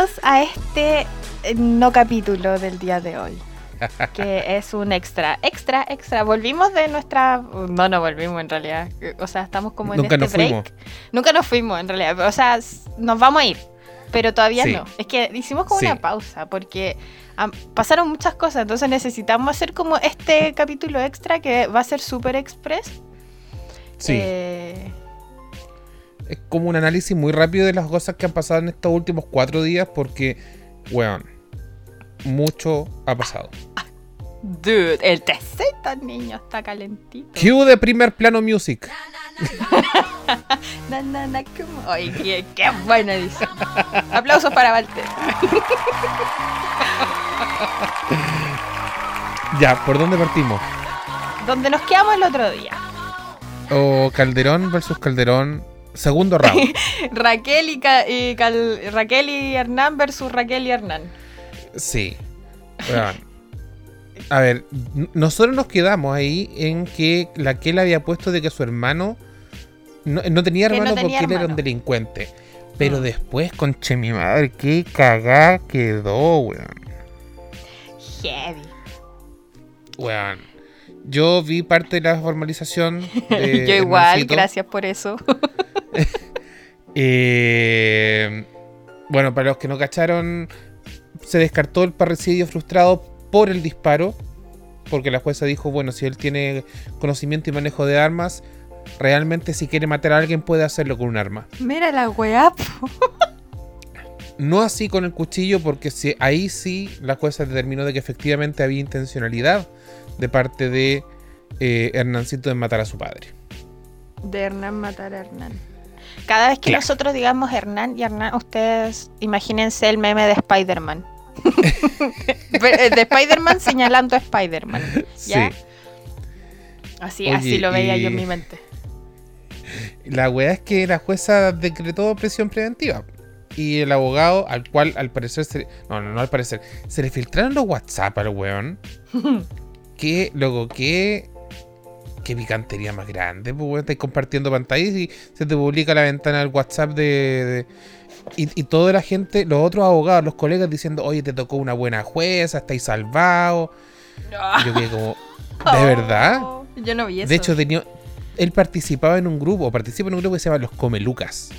bienvenidos a este eh, no capítulo del día de hoy. Que es un extra, extra, extra. Volvimos de nuestra. No, no volvimos en realidad. O sea, estamos como en Nunca este nos break. fuimos. Nunca nos fuimos en realidad. O sea, nos vamos a ir. Pero todavía Sí. no. Es que hicimos como Sí. una pausa porque pasaron muchas cosas. Entonces necesitamos hacer como este capítulo extra que va a ser super express. Sí, Eh, es como un análisis muy rápido de las cosas que han pasado en estos últimos cuatro días porque, weón, mucho ha pasado. dude, el tecito, niño, está calentito. Cue de primer plano music. Na, na, na, como- Ay, qué, qué buena edición. Aplausos para Walter. Ya, ¿por dónde partimos? Donde nos quedamos el otro día. O Calderón versus Calderón, segundo round. Raquel y, Ca- y Cal- Raquel y Hernán versus Raquel y Hernán. Sí. A ver, nosotros nos quedamos ahí en que la que él había puesto de que su hermano no, no tenía no hermano tenía porque él era un delincuente. Pero Mm. después, conche mi madre, qué cagada quedó, weón. Heavy. Weón. Yo vi parte de la formalización. de Yo igual, gracias por eso. Eh, bueno, para los que no cacharon, se descartó el parricidio frustrado por el disparo, porque la jueza dijo, bueno, si él tiene conocimiento y manejo de armas, realmente si quiere matar a alguien puede hacerlo con un arma. Mira la weá. No así con el cuchillo, porque si, ahí sí la jueza determinó de que efectivamente había intencionalidad de parte de eh, Hernancito de matar a su padre. De Hernán matar a Hernán. Cada vez que Claro. nosotros digamos Hernán y Hernán, ustedes imagínense el meme de Spider-Man. de Spider-Man señalando a Spider-Man. Sí. Así, Oye, así lo veía yo en mi mente. La weá es que la jueza decretó prisión preventiva. Y el abogado, al cual al parecer se. No, no, no al parecer. Se le filtraron los WhatsApp al weón. que, luego, que. Qué picantería más grande, pues weón. Estáis compartiendo pantallas y se te publica la ventana del WhatsApp de. de- y, y toda la gente, los otros abogados, los colegas diciendo, oye, te tocó una buena jueza, estáis salvados. Y yo quedé como. ¿De verdad? Oh, Yo no vi eso. De hecho, tenía, él participaba en un grupo, o participa en un grupo que se llama Los Comelucas.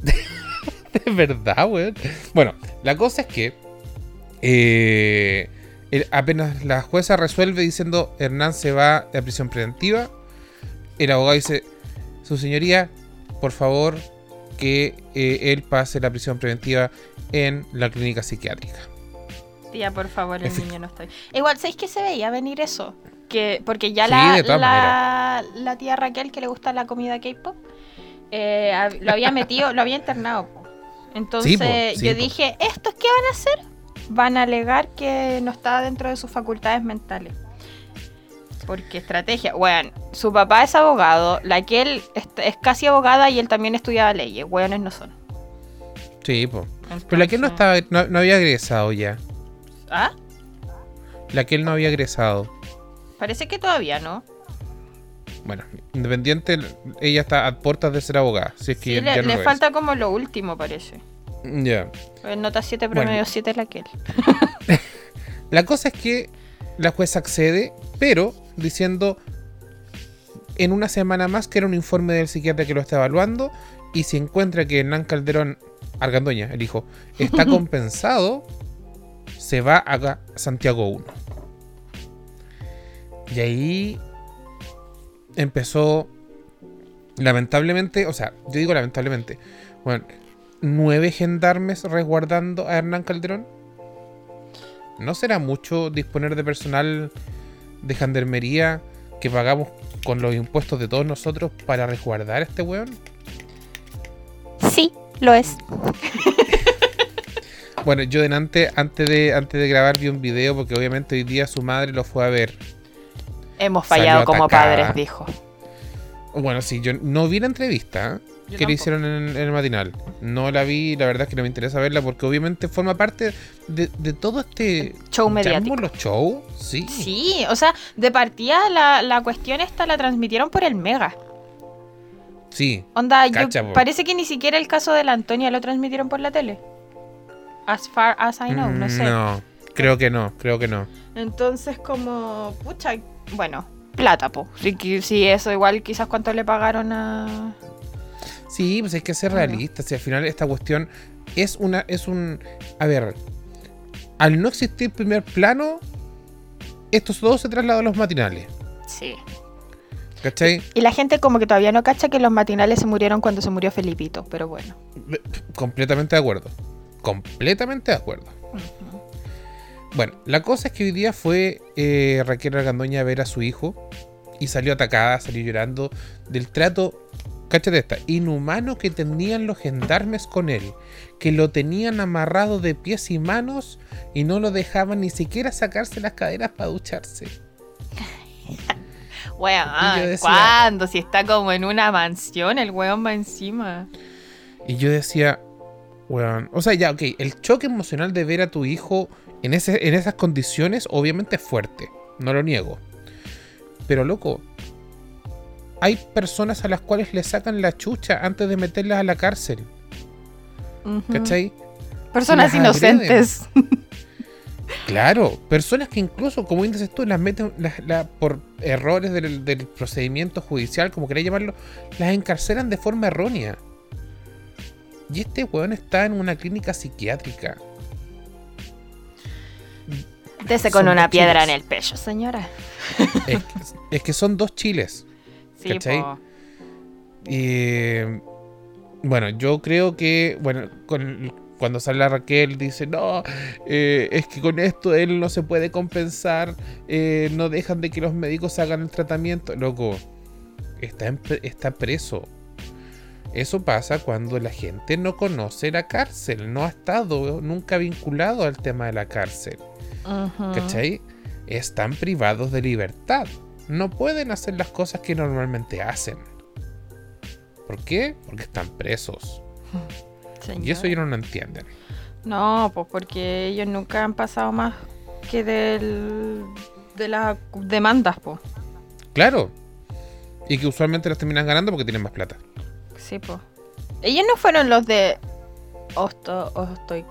de verdad, weón. Bueno, la cosa es que eh, el- apenas la jueza resuelve diciendo Hernán se va a prisión preventiva, el abogado dice, su señoría, por favor, que eh, él pase la prisión preventiva en la clínica psiquiátrica. Tía, por favor, el niño no está bien. Igual, ¿sabéis que se veía venir eso? Que, porque ya Sí, la, la, la tía Raquel, que le gusta la comida K-pop, eh, lo había metido, lo había internado. Entonces Sí, po, sí, yo po. dije, ¿estos qué van a hacer? Van a alegar que no está dentro de sus facultades mentales. Porque estrategia. Bueno, su papá es abogado, la que él es, es casi abogada y él también estudiaba leyes. Weones no son. Sí, po. Pero la que él no, estaba, no, no había egresado ya. ¿Ah? La que él no había egresado. Parece que todavía no. Bueno, independiente, ella está a puertas de ser abogada. Si es que Sí, ya, le, no le falta como lo último, parece. Ya. En nota 7, Bueno. promedio 7 es la que él. La cosa es que la jueza accede, pero diciendo en una semana más que era un informe del psiquiatra que lo está evaluando y si encuentra que Hernán Calderón Argandoña, el hijo, está compensado, se va a Santiago 1. Y ahí empezó lamentablemente, o sea, yo digo lamentablemente, bueno, nueve gendarmes resguardando a Hernán Calderón. ¿No será mucho disponer de personal de gendarmería que pagamos con los impuestos de todos nosotros para resguardar a este weón? Sí, lo es. Bueno, yo delante, antes de, antes de grabar, vi un video porque obviamente hoy día su madre lo fue a ver. Hemos fallado como padres, dijo. Bueno, sí, yo no vi la entrevista ¿eh? Yo que le hicieron en, en el matinal. No la vi, la verdad es que no me interesa verla porque obviamente forma parte de, de todo este Show mediático. los show. Sí. Sí, o sea, de partida la, la cuestión esta la transmitieron por el Mega. Sí. Onda, Cacha, parece que ni siquiera el caso de la Antonia lo transmitieron por la tele. As far as I know, no Mm, sé. No, creo que no, creo que no. Entonces, como, pucha, bueno, plata, po. Sí, que- sí, eso igual quizás cuánto le pagaron a... Sí, pues hay que ser realistas. Si al final esta cuestión es una, es un. A ver, al no existir primer plano, esto todo se trasladó a los matinales. Sí. ¿Cachai? Y la gente como que todavía no cacha que los matinales se murieron cuando se murió Felipito, pero bueno. Completamente de acuerdo. Completamente de acuerdo. Bueno, la cosa es que hoy día fue eh, Raquel Argandoña a ver a su hijo y salió atacada, salió llorando del trato, cáchate esta, inhumano que tenían los gendarmes con él, que lo tenían amarrado de pies y manos y no lo dejaban ni siquiera sacarse las caderas para ducharse. Weón, decía- ¿cuándo? Si está como en una mansión, el weón va encima. Y yo decía, weón, o sea, ya, ok, el choque emocional de ver a tu hijo en, ese, en esas condiciones obviamente es fuerte, no lo niego. Pero loco, hay personas a las cuales le sacan la chucha antes de meterlas a la cárcel. ¿cachai? Personas las agreden. inocentes. Claro, personas que incluso, como dices tú, las meten las- la- por errores del, del procedimiento judicial, como queréis llamarlo, las encarcelan de forma errónea. Y este weón está en una clínica psiquiátrica. Dese con Son una piedra en el pecho, señora. Es, es que son dos chiles. Sí, ¿Cachai? po. Y bueno, yo creo que, bueno, con- cuando sale la Raquel dice, no, eh, es que con esto él no se puede compensar, eh, no dejan de que los médicos hagan el tratamiento. Loco, está, en está preso. Eso pasa cuando la gente no conoce la cárcel, no ha estado nunca vinculado al tema de la cárcel. Ujú. ¿Cachai? Están privados de libertad. No pueden hacer las cosas que normalmente hacen. ¿Por qué? Porque están presos. Y eso ellos no lo entienden. No, pues porque ellos nunca han pasado más que del, de las demandas, pues. Claro. Y que usualmente las terminan ganando porque tienen más plata. Sí, pues. Ellos no fueron los de. O, esto- o estoy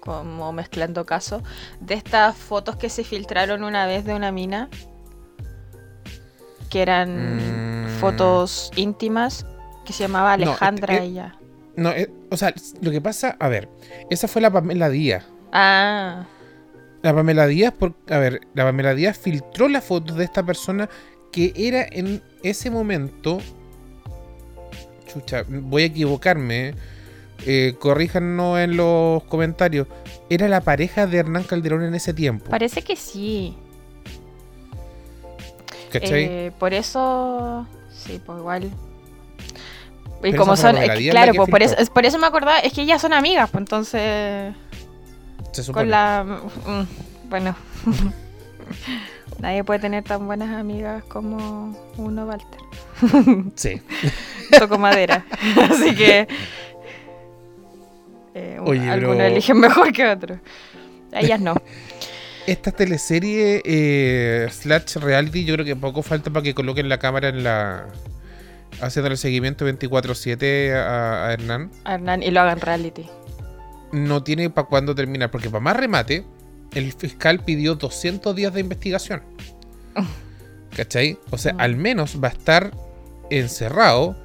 como mezclando casos. De estas fotos que se filtraron una vez de una mina. Que eran Mm. fotos íntimas. Que se llamaba Alejandra eh, ella. No, eh, o sea, lo que pasa, a ver, esa fue la Pamela Díaz. Ah, La Pamela Díaz, por, a ver, la Pamela Díaz filtró la foto de esta persona que era en ese momento. Chucha, voy a equivocarme. Eh, corríjanos en los comentarios. Era la pareja de Hernán Calderón en ese tiempo. parece que sí. ¿Cachai? Eh, por eso, sí, pues igual. Y como son, es que, claro, pues por eso, filtró. es por eso me acordaba, es que ellas son amigas, pues entonces, Se supone. con la, mm, bueno, nadie puede tener tan buenas amigas como uno, Walter, Sí. toco madera, así que eh, Oye, algunos pero- eligen mejor que otros, ellas no. Esta teleserie eh, slash reality, yo creo que poco falta para que coloquen la cámara en la. haciendo el seguimiento 24-7 a, a Hernán. Hernán, y lo hagan reality. No tiene para cuándo terminar, porque para más remate, el fiscal pidió 200 días de investigación. ¿Cachai? O sea, Mm. al menos va a estar encerrado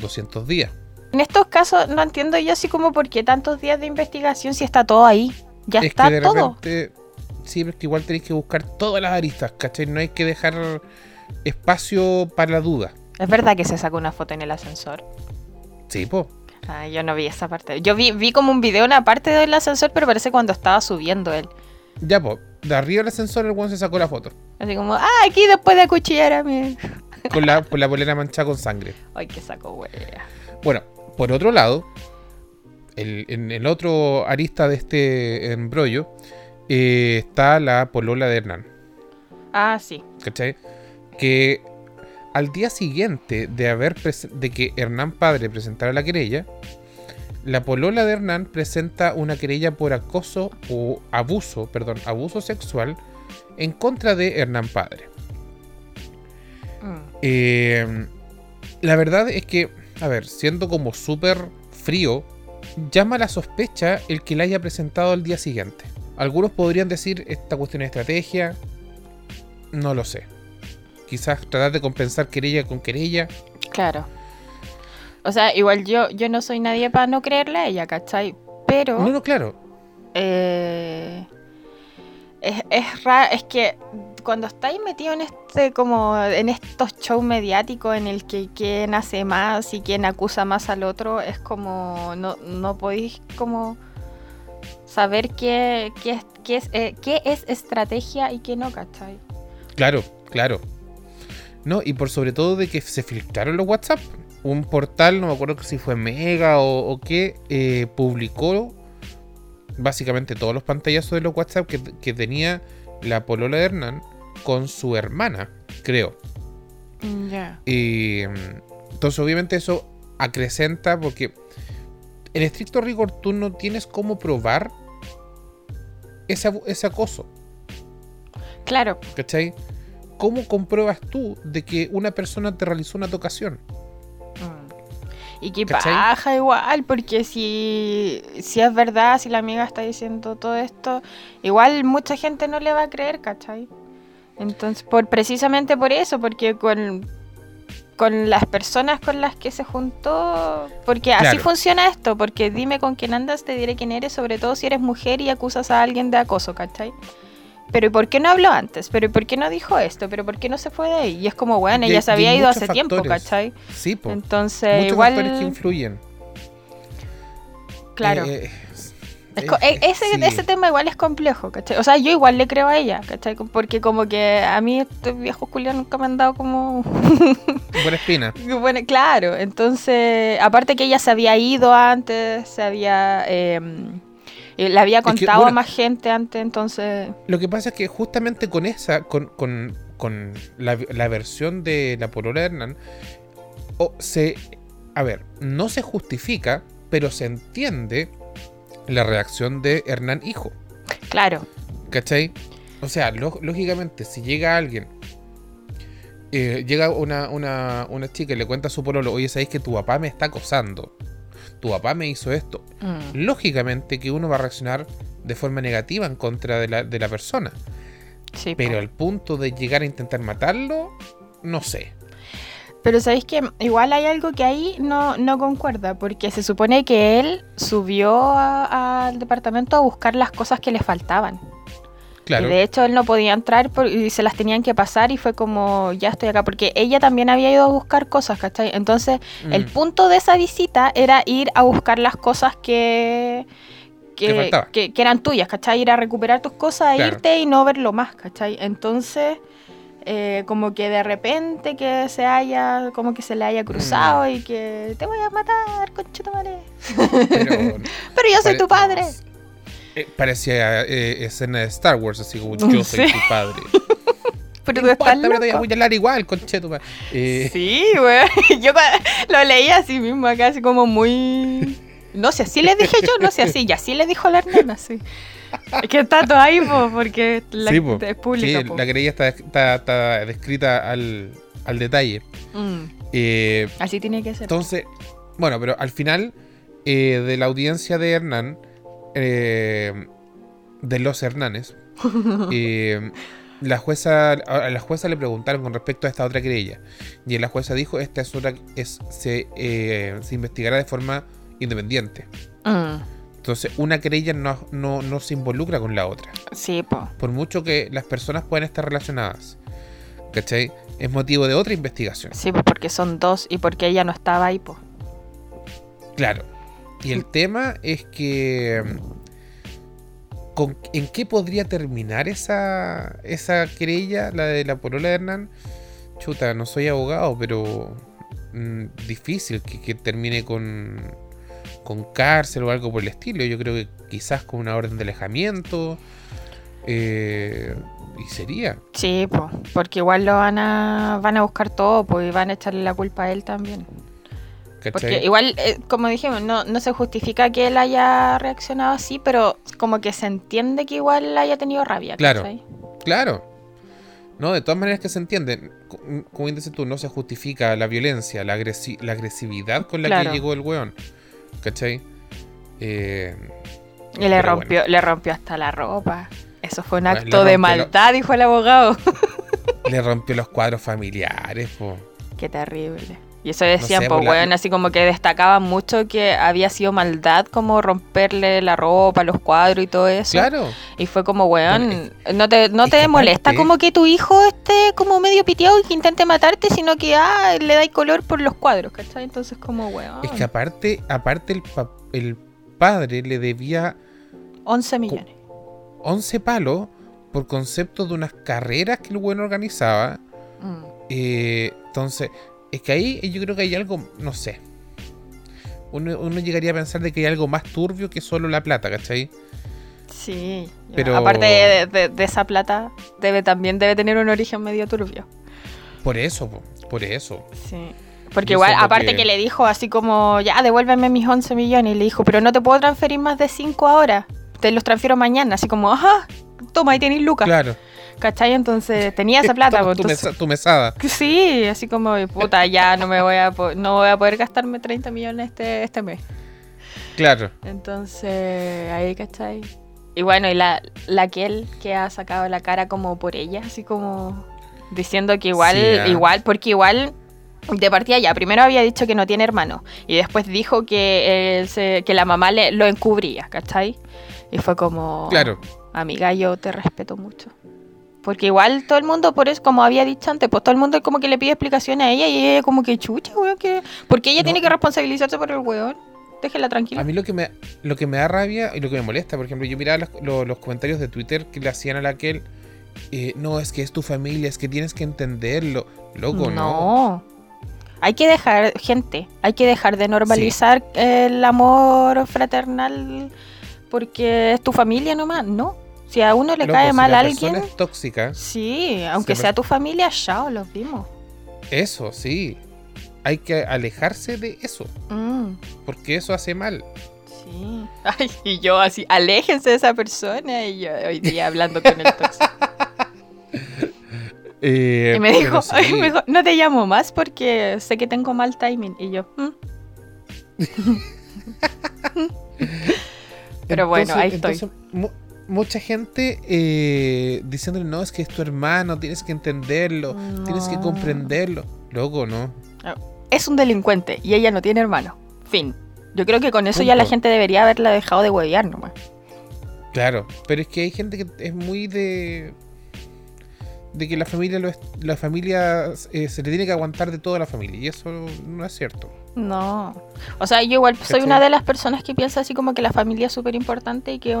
200 días. En estos casos no entiendo yo así como por qué tantos días de investigación si está todo ahí, ya es está que de todo. repente. Sí, pero es que igual tenéis que buscar todas las aristas, ¿cachai? No hay que dejar espacio para la duda. Es verdad que se sacó una foto en el ascensor. Sí, po. Ah, yo no vi esa parte. Yo vi, vi como un video una parte del ascensor, pero parece cuando estaba subiendo él. Ya, po. De arriba del ascensor el weón se sacó la foto. Así como, ah, aquí después de acuchillar a mí. Con la, con la polera manchada con sangre. Ay, que saco wea. Bueno, por otro lado, el- en el otro arista de este embrollo, eh, está la polola de Hernán. Ah, sí. ¿Cachai? Que al día siguiente de haber de que Hernán padre presentara la querella, la polola de Hernán presenta una querella por acoso o abuso, perdón, abuso sexual en contra de Hernán padre. Mm. Eh, la verdad es que a ver, siendo como súper frío, llama a la sospecha el que la haya presentado al día siguiente. Algunos podrían decir esta cuestión de estrategia, no lo sé. Quizás tratar de compensar querella con querella. Claro. O sea, igual yo, yo no soy nadie para no creerle a ella, ¿cachai? Pero... No, no, claro. Eh, es, es raro, es que cuando estáis metido en este como en estos shows mediáticos en el que quién hace más y quién acusa más al otro, es como no, no podéis como saber qué, qué, es, qué, es, eh, qué es estrategia y qué no, ¿cachai? Claro, claro. No, y por sobre todo de que se filtraron los WhatsApp. Un portal, no me acuerdo si fue Mega o, o qué, eh, publicó básicamente todos los pantallazos de los WhatsApp que, que tenía la polola de Hernán con su hermana, creo. Mm, Ya. Y mm, entonces obviamente eso acrecenta porque en estricto rigor tú no tienes cómo probar ese, ese acoso, Claro, ¿cachai? ¿Cómo compruebas tú de que una persona te realizó una tocación? Mm. Y ¿Cachai? paja igual, porque si, si es verdad, si la amiga está diciendo todo esto, igual mucha gente no le va a creer, ¿cachai? Entonces, por, precisamente por eso, porque con, con las personas con las que se juntó, porque así funciona esto, porque dime con quién andas, te diré quién eres, sobre todo si eres mujer y acusas a alguien de acoso, ¿cachai? Pero ¿y por qué no habló antes? ¿Pero ¿y por qué no dijo esto? ¿Pero por qué no se fue de ahí? Y es como, bueno, ella se había ido hace tiempo. ¿cachai? Sí, po. Entonces, Muchos igual... factores que influyen. Claro. Eh, Es e- ese, sí. ese tema igual es complejo, ¿cachai? O sea, yo igual le creo a ella, ¿cachai? Porque como que a mí estos viejos culiados nunca me han dado como... Buena espina. bueno, claro, entonces, aparte que ella se había ido antes, se había... eh, eh, le había que, contado bueno, a más gente antes, entonces... Lo que pasa es que justamente con esa, con, con, con la, la versión de la polola de Hernán, o se. A ver, no se justifica, pero se entiende la reacción de Hernán hijo. Claro, ¿Cachai? O sea, lo- lógicamente, si llega alguien, eh, llega una, una, una chica y le cuenta a su pololo, oye, ¿sabéis que tu papá me está acosando? Tu papá me hizo esto. mm, Lógicamente que uno va a reaccionar de forma negativa en contra de la, de la persona. sí. Pero al punto de llegar a intentar matarlo, no sé. Pero sabéis que igual hay algo que ahí no, no concuerda, porque se supone que él subió al departamento a buscar las cosas que le faltaban. Claro. Y de hecho él no podía entrar por- y se las tenían que pasar y fue como, ya estoy acá, porque ella también había ido a buscar cosas, ¿cachai? Entonces el Mm, punto de esa visita era ir a buscar las cosas que... Que Que, que- que eran tuyas, ¿cachai? Ir a recuperar tus cosas, Claro. irte y no verlo más, ¿cachai? Entonces, eh, como que de repente que se haya, como que se le haya Mm. cruzado y que te voy a matar, conchetumare. pero Pero yo soy tu padre. eh, parecía eh, escena de Star Wars, así como yo soy tu padre. Pero tú importa, estás pero te voy a loco. apuñalar igual, conchetumare. Eh, Sí, güey. Yo lo leí así mismo acá, así como muy... No sé, así le dije yo, no sé, así, y así le dijo la hermana, sí. Es que está todo ahí, po, porque la, sí, po. es pública, Sí, po. la querella está, está- está descrita al, al detalle. Mm, Eh, así tiene que ser. Entonces, bueno, pero al final eh, de la audiencia de Hernán, eh, de los Hernanes, la jueza, a la jueza le preguntaron con respecto a esta otra querella. Y la jueza dijo, esta es otra, es, se, se investigará de forma independiente. Mm, Entonces, una querella no, no, no se involucra con la otra. sí, po. Por mucho que las personas puedan estar relacionadas. ¿Cachai? Es motivo de otra investigación. Sí, pues porque son dos y porque ella no estaba ahí, po. Claro. Y el tema es que. ¿con- ¿En qué podría terminar esa, esa querella, la de la polola de Hernán? Chuta, no soy abogado, pero. mm, difícil que, que termine con. Con cárcel o algo por el estilo. Yo creo que quizás con una orden de alejamiento. eh, y sería. Sí, po. Porque igual lo van a, van a buscar todo, pues, y van a echarle la culpa a él también. ¿cachai? Porque igual, eh, como dijimos, no, no se justifica que él haya reaccionado así, pero como que se entiende que igual haya tenido rabia. Claro. ¿cachai? Claro. No, de todas maneras que se entiende. Co- Como dices tú, no se justifica la violencia, la, agresi- la agresividad con la Claro. que llegó el weón. ¿Cachai? Eh, Y le rompió, le rompió hasta la ropa. Eso fue un Bueno, acto de maldad, dijo el abogado. le rompió los cuadros familiares, po. Qué terrible. Y eso decían, sé, pues, pues, la- weón, así como que destacaban mucho que había sido maldad como romperle la ropa, los cuadros y todo eso. Claro. Y fue como, weón, Bueno, no te, no te molesta como que tu hijo esté como medio piteado y que intente matarte, sino que, ah, le dais color por los cuadros, ¿cachai? Entonces como, weón, Es que aparte, aparte el, pa- el padre le debía 11 millones. 11 palos por concepto de unas carreras que el weón organizaba. Mm. Eh, entonces, es que ahí yo creo que hay algo, no sé. Uno, uno llegaría a pensar de que hay algo más turbio que solo la plata, ¿cachai? Sí. Pero- aparte de, de- de esa plata, debe también debe tener un origen medio turbio. Por eso, po, por eso. Sí. Porque igual, aparte que- que... le dijo así como, ya, devuélveme mis 11 millones. Y le dijo, pero no te puedo transferir más de 5 ahora. Te los transfiero mañana. Así como, ajá, toma, ahí tenéis lucas. Claro. ¿Cachai? Entonces tenía esa plata. Toma pues, tu, entonces- mesa- tu mesada. Sí, así como, puta, ya no me voy a, no voy a poder gastarme 30 millones este, este mes. Claro. Entonces, ahí, ¿cachai? Y bueno, y la, la que él que ha sacado la cara como por ella, así como diciendo que igual, Sí, ah. igual, porque igual de partida ya, primero había dicho que no tiene hermano y después dijo que, se- que la mamá le, lo encubría, ¿cachai? Y fue como, Claro. amiga, yo te respeto mucho. Porque igual todo el mundo, por eso, como había dicho antes, pues todo el mundo como que le pide explicaciones a ella y ella como que chucha, weón, que... Porque ella No. tiene que responsabilizarse por el weón. Déjela tranquila. A mí lo que me lo que me da rabia y lo que me molesta, por ejemplo, yo miraba los, lo- los comentarios de Twitter que le hacían a la aquel, eh, no, es que es tu familia, es que tienes que entenderlo. Loco, no. no. Hay que dejar, gente, hay que dejar de normalizar el amor fraternal porque es tu familia nomás. No. Si a uno le Loco, cae si mal la a persona alguien, es tóxica, sí, aunque se sea tu familia, chao, los vimos. eso sí. Hay que alejarse de eso, Mm, porque eso hace mal. sí. Ay, y yo así, aléjense de esa persona. Y yo hoy día hablando con el tóxico. Eh, Y me dijo, sí. ay, me dijo, no te llamo más porque sé que tengo mal timing. Y yo, "Mm". Pero bueno, ahí estoy. entonces, mucha gente eh, diciéndole, no, es que es tu hermano, tienes que entenderlo, tienes que comprenderlo. Loco, ¿no? Es un delincuente y ella no tiene hermano. Fin. Yo creo que con eso ya la gente debería haberla dejado de huevear nomás. Claro, pero es que hay gente que es muy de. De que la familia lo es- la familia eh, se le tiene que aguantar de toda la familia. Y eso no es cierto. No. O sea, yo igual soy ¿Cachai? una de las personas que piensa así como que la familia es súper importante y que,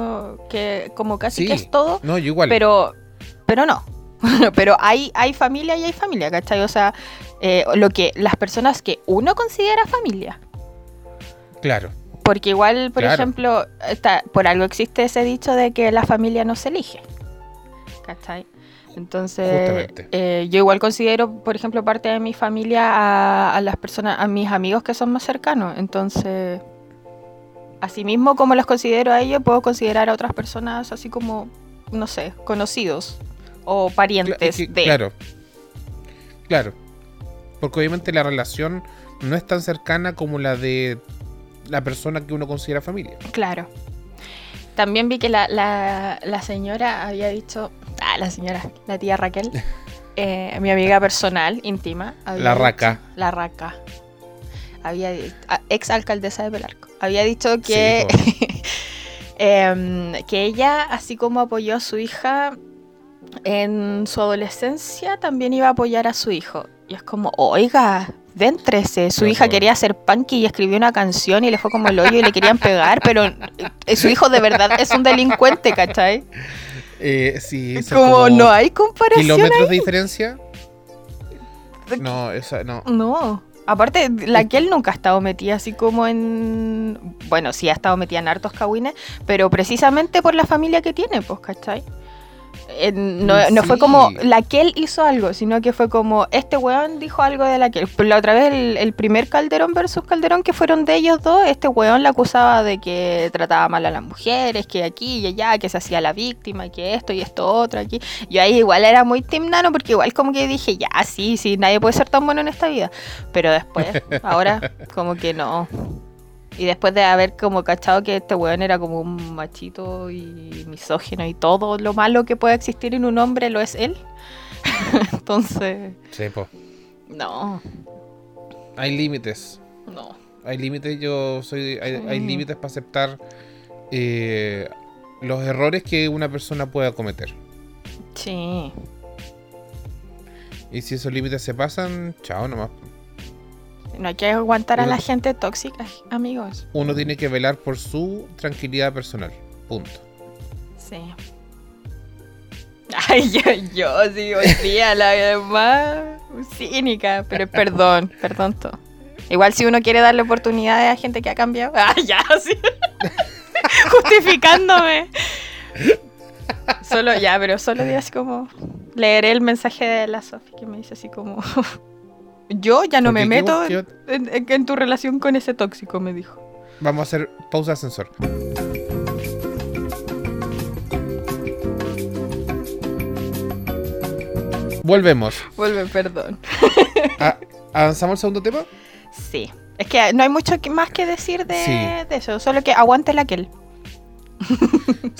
que como casi Sí. que es todo. No, yo igual. Pero, pero no. pero hay, hay familia y hay familia, ¿cachai? O sea, eh, lo que las personas que uno considera familia. Claro, Porque igual, por Claro. ejemplo, está, por algo existe ese dicho de que la familia no se elige. ¿Cachai? Entonces, eh, yo igual considero, por ejemplo, parte de mi familia a, a las personas, a mis amigos que son más cercanos. Entonces, asimismo como los considero a ellos, puedo considerar a otras personas así como, no sé, conocidos o Cla- parientes es que- de. claro. Claro. Porque obviamente la relación no es tan cercana como la de la persona que uno considera familia. Claro. También vi que la, la, la señora había dicho, ah, la señora, la tía Raquel, eh, mi amiga personal, íntima. La dicho- Raca. la Raca. Había ah, ex alcaldesa de Pelarco. Había dicho que, Sí, em, que ella, así como apoyó a su hija en su adolescencia, también iba a apoyar a su hijo. Y es como, oiga, déntrese. Su hija quería ser punky y escribió una canción y le fue como el hoyo y le querían pegar, pero eh, su hijo de verdad es un delincuente, ¿cachai? Eh, sí, Es son como, no hay comparación. kilómetros de diferencia. No, esa no. No. Aparte, la que él nunca ha estado metida así como en. Bueno, sí ha estado metida en hartos cagüines, pero precisamente por la familia que tiene, pues, ¿cachai? Eh, no, no fue Sí. como la que él hizo algo, sino que fue como este weón dijo algo de la que La otra vez el, el primer Calderón versus Calderón que fueron de ellos dos, este weón la acusaba de que trataba mal a las mujeres, que aquí y allá, que se hacía la víctima, que esto y esto otro aquí. Yo ahí igual era muy Team Nano porque igual como que dije, ya, sí, sí, nadie puede ser tan bueno en esta vida. Pero después, ahora, como que no. Y después de haber como cachado que este weón era como un machito y misógino y todo lo malo que puede existir en un hombre lo es él. Entonces, Sí, po. no, Hay límites. no. Hay límites, yo soy. Hay, límites para aceptar eh, los errores que una persona pueda cometer. Sí, Y si esos límites se pasan, chao nomás. No hay que aguantar a la gente tóxica, amigos. Uno tiene que velar por su tranquilidad personal. Punto. Sí. Ay, yo, yo sí, hoy día la más cínica, pero perdón, perdón todo. Igual si uno quiere darle oportunidades a gente que ha cambiado. Ah, ya, sí. Justificándome. Solo, ya, pero solo así como. Leeré el mensaje de la Sofi que me dice así como. Yo ya no me Porque, ¿qué- meto en, en- en tu relación con ese tóxico, me dijo. Vamos a hacer pausa ascensor. Volvemos. Vuelve, perdón. Ah, ¿Avanzamos al segundo tema? Sí. Es que no hay mucho que- más que decir de, Sí. de eso, solo que aguante la que él.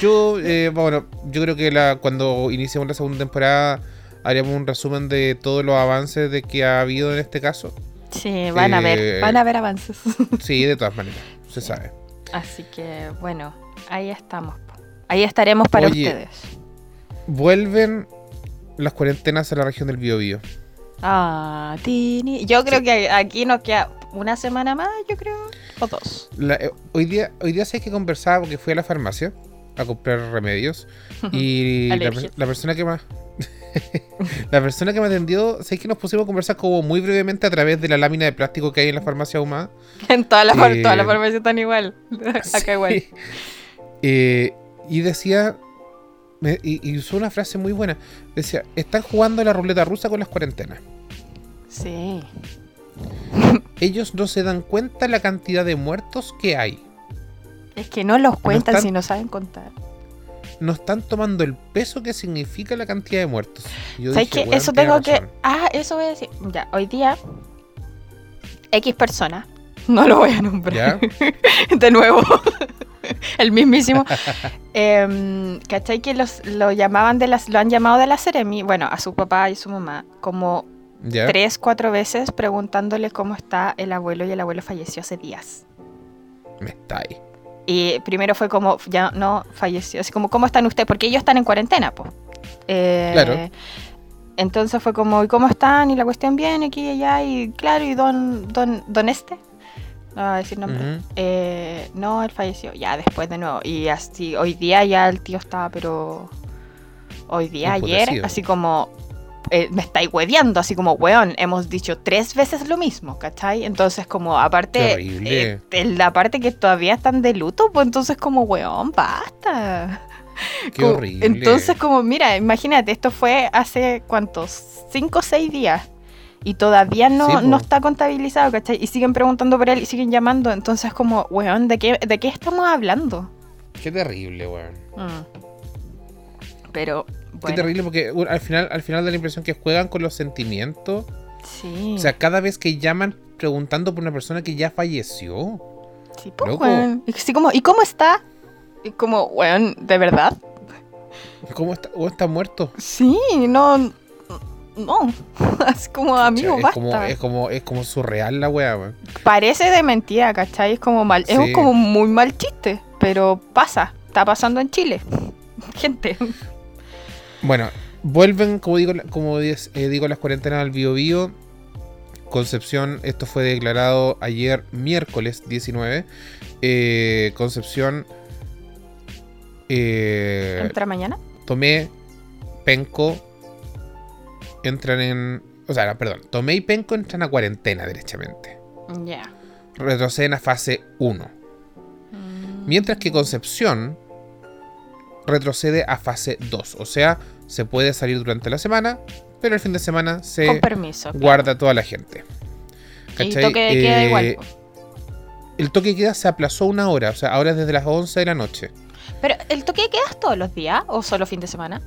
Yo, eh, bueno, yo creo que la, cuando iniciemos la segunda temporada haríamos un resumen de todos los avances de que ha habido en este caso. Sí, van a Eh, ver, van a ver avances. Sí, de todas maneras, se sabe. Así que, bueno, ahí estamos. Ahí estaremos para Oye. ustedes. Vuelven las cuarentenas a la región del Biobío. Ah, Tini. Yo creo que aquí nos queda una semana más, yo creo, o dos. La- eh, hoy día, hoy día sé que conversaba porque fui a la farmacia a comprar remedios y la persona que más la persona que me atendió, sé que nos pusimos a conversar como muy brevemente a través de la lámina de plástico que hay en la farmacia ahumada. En todas las Eh, farmacias están igual. Acá igual. Sí. Eh, y decía, me- y, y usó una frase muy buena. Decía, están jugando la ruleta rusa con las cuarentenas. Sí. Ellos no se dan cuenta la cantidad de muertos que hay. Es que no los cuentan están- si no saben contar. No están tomando el peso que significa la cantidad de muertos. Yo ¿Sabes dije, qué? "Weón, Eso tengo que. razón". Ah, eso voy a decir. Ya, hoy día. X persona. No lo voy a nombrar. De nuevo. El mismísimo. Em, ¿Cachai? Que los, lo llamaban de las. Lo han llamado de la Ceremi. Bueno, a su papá y su mamá. Como ¿Ya? tres, cuatro veces preguntándole cómo está el abuelo y el abuelo falleció hace días. Me está ahí. Y primero fue como, ya no falleció, así como, ¿cómo están ustedes? Porque ellos están en cuarentena, pues. Claro. Entonces fue como, ¿y cómo están? Y la cuestión bien, aquí y allá, y claro, y don, don, don este, no voy a decir nombre, eh, no, él falleció, ya después de nuevo. Y así, hoy día ya el tío estaba, pero hoy día, ayer, así como, eh, me estáis hueveando, así como, weón, hemos dicho tres veces lo mismo, ¿cachai? Entonces, como, aparte, eh, en la parte que todavía están de luto, pues entonces, como, weón, basta. Qué Como- horrible. Entonces, como, mira, imagínate, esto fue hace, ¿cuántos? Cinco o seis días. Y todavía no, Sí, no está contabilizado, ¿cachai? Y siguen preguntando por él y siguen llamando. Entonces, como, weón, ¿de qué, ¿de qué estamos hablando? Qué terrible, weón. Mm. Pero, Qué bueno, terrible porque uh, al final, al final da la impresión que juegan con los sentimientos. sí. O sea, cada vez que llaman preguntando por una persona que ya falleció. sí, pues. Y así como, ¿y cómo está? Y como, weón, ¿de verdad? ¿Cómo está? ¿O está muerto? Sí, no, no. Así como, amigo, es basta. como, es como, es como surreal la weá, weón. Parece de mentira, ¿cachai? Es como mal, Sí. es como muy mal chiste, pero pasa, está pasando en Chile. Gente. Bueno, vuelven, como digo, como eh, digo las cuarentenas al Bio Bio. Concepción, esto fue declarado ayer miércoles 19. Eh, Concepción eh, ¿Entra mañana? Tomé, Penco entran en. O sea, perdón. Tomé y Penco entran a cuarentena, derechamente. Ya. Retroceden a fase 1. Mm. Mientras que Concepción retrocede a fase 2. O sea, se puede salir durante la semana, pero el fin de semana se Con permiso. claro. guarda toda la gente. Y ¿Cachai? toque de queda Eh, igual. El toque de queda se aplazó una hora, o sea, ahora es desde las 11 de la noche, Pero, ¿el toque de queda es todos los días o solo fin de semana?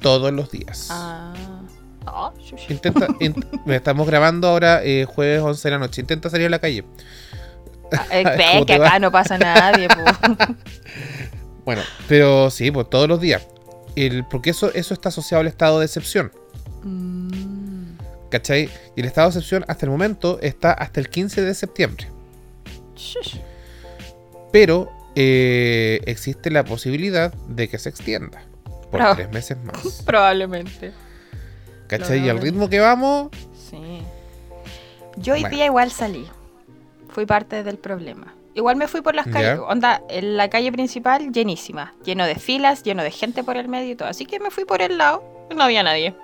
todos los días. Ah. Shush. Intenta, in- estamos grabando ahora eh, jueves 11 de la noche. Intenta salir a la calle. Ah, eh, ¿Cómo ve que va? acá no pasa nadie. Bueno, pero sí, pues todos los días. El, porque eso, eso está asociado al estado de excepción. Mm. ¿Cachai? Y el estado de excepción hasta el momento está hasta el 15 de septiembre. Shush. Pero eh, existe la posibilidad de que se extienda por tres meses más. Probablemente. ¿Cachai? Y al ritmo que vamos, Sí. Yo hoy Bueno. día igual salí. Fui parte del problema. Igual me fui por las calles. Onda, en la calle principal llenísima. Lleno de filas, lleno de gente por el medio y todo. Así que me fui por el lado. No había nadie.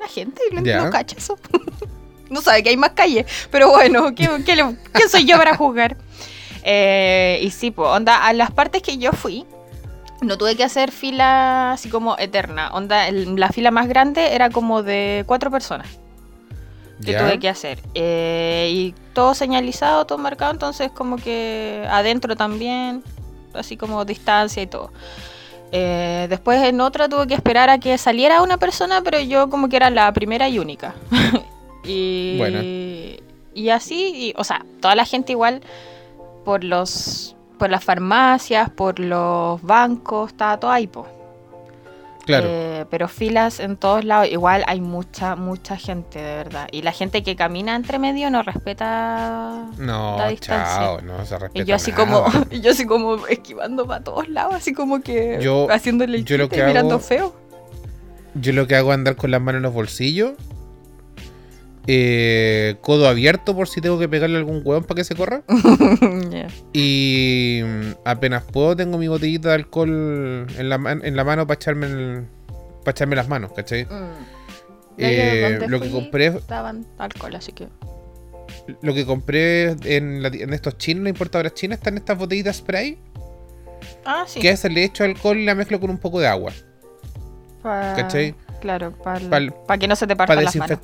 La gente no, no cacha eso. no sabe que hay más calles. Pero bueno, ¿qué- qué le- ¿quién soy yo para jugar? Eh, y sí, pues, onda, a las partes que yo fui, no tuve que hacer fila así como eterna. Onda, el- la fila más grande era como de cuatro personas que ya. tuve que hacer. Eh, y todo señalizado, todo marcado, entonces como que adentro también, así como distancia y todo. Eh, después en otra tuve que esperar a que saliera una persona, pero yo como que era la primera y única. y, Bueno. y así, y- o sea, toda la gente igual por los por las farmacias, por los bancos, estaba todo ahí, po. Claro. Eh, pero filas en todos lados, igual hay mucha, mucha gente, de verdad. Y la gente que camina entre medio no respeta no, la distancia. chao, no se respeta. Y yo así nada. como, y yo así como esquivando para todos lados, así como que Yo- haciéndole el yo lo mirando hago- feo. Yo lo que hago es andar con las manos en los bolsillos. Eh, codo abierto por si tengo que pegarle a algún hueón para que se corra. Y mm, apenas puedo tengo mi botellita de alcohol en la, man- en la mano para echarme, el- echarme las manos, ¿cachai? Mm. Eh, lo que compré- Daban alcohol, así que. Lo que compré en, la en estos chinos, las importadoras chinas, están estas botellitas spray. Ah, sí. Que veces le echo alcohol y la mezclo con un poco de agua. Pa- ¿Cachai? Claro, para que no se te Para partan las manos.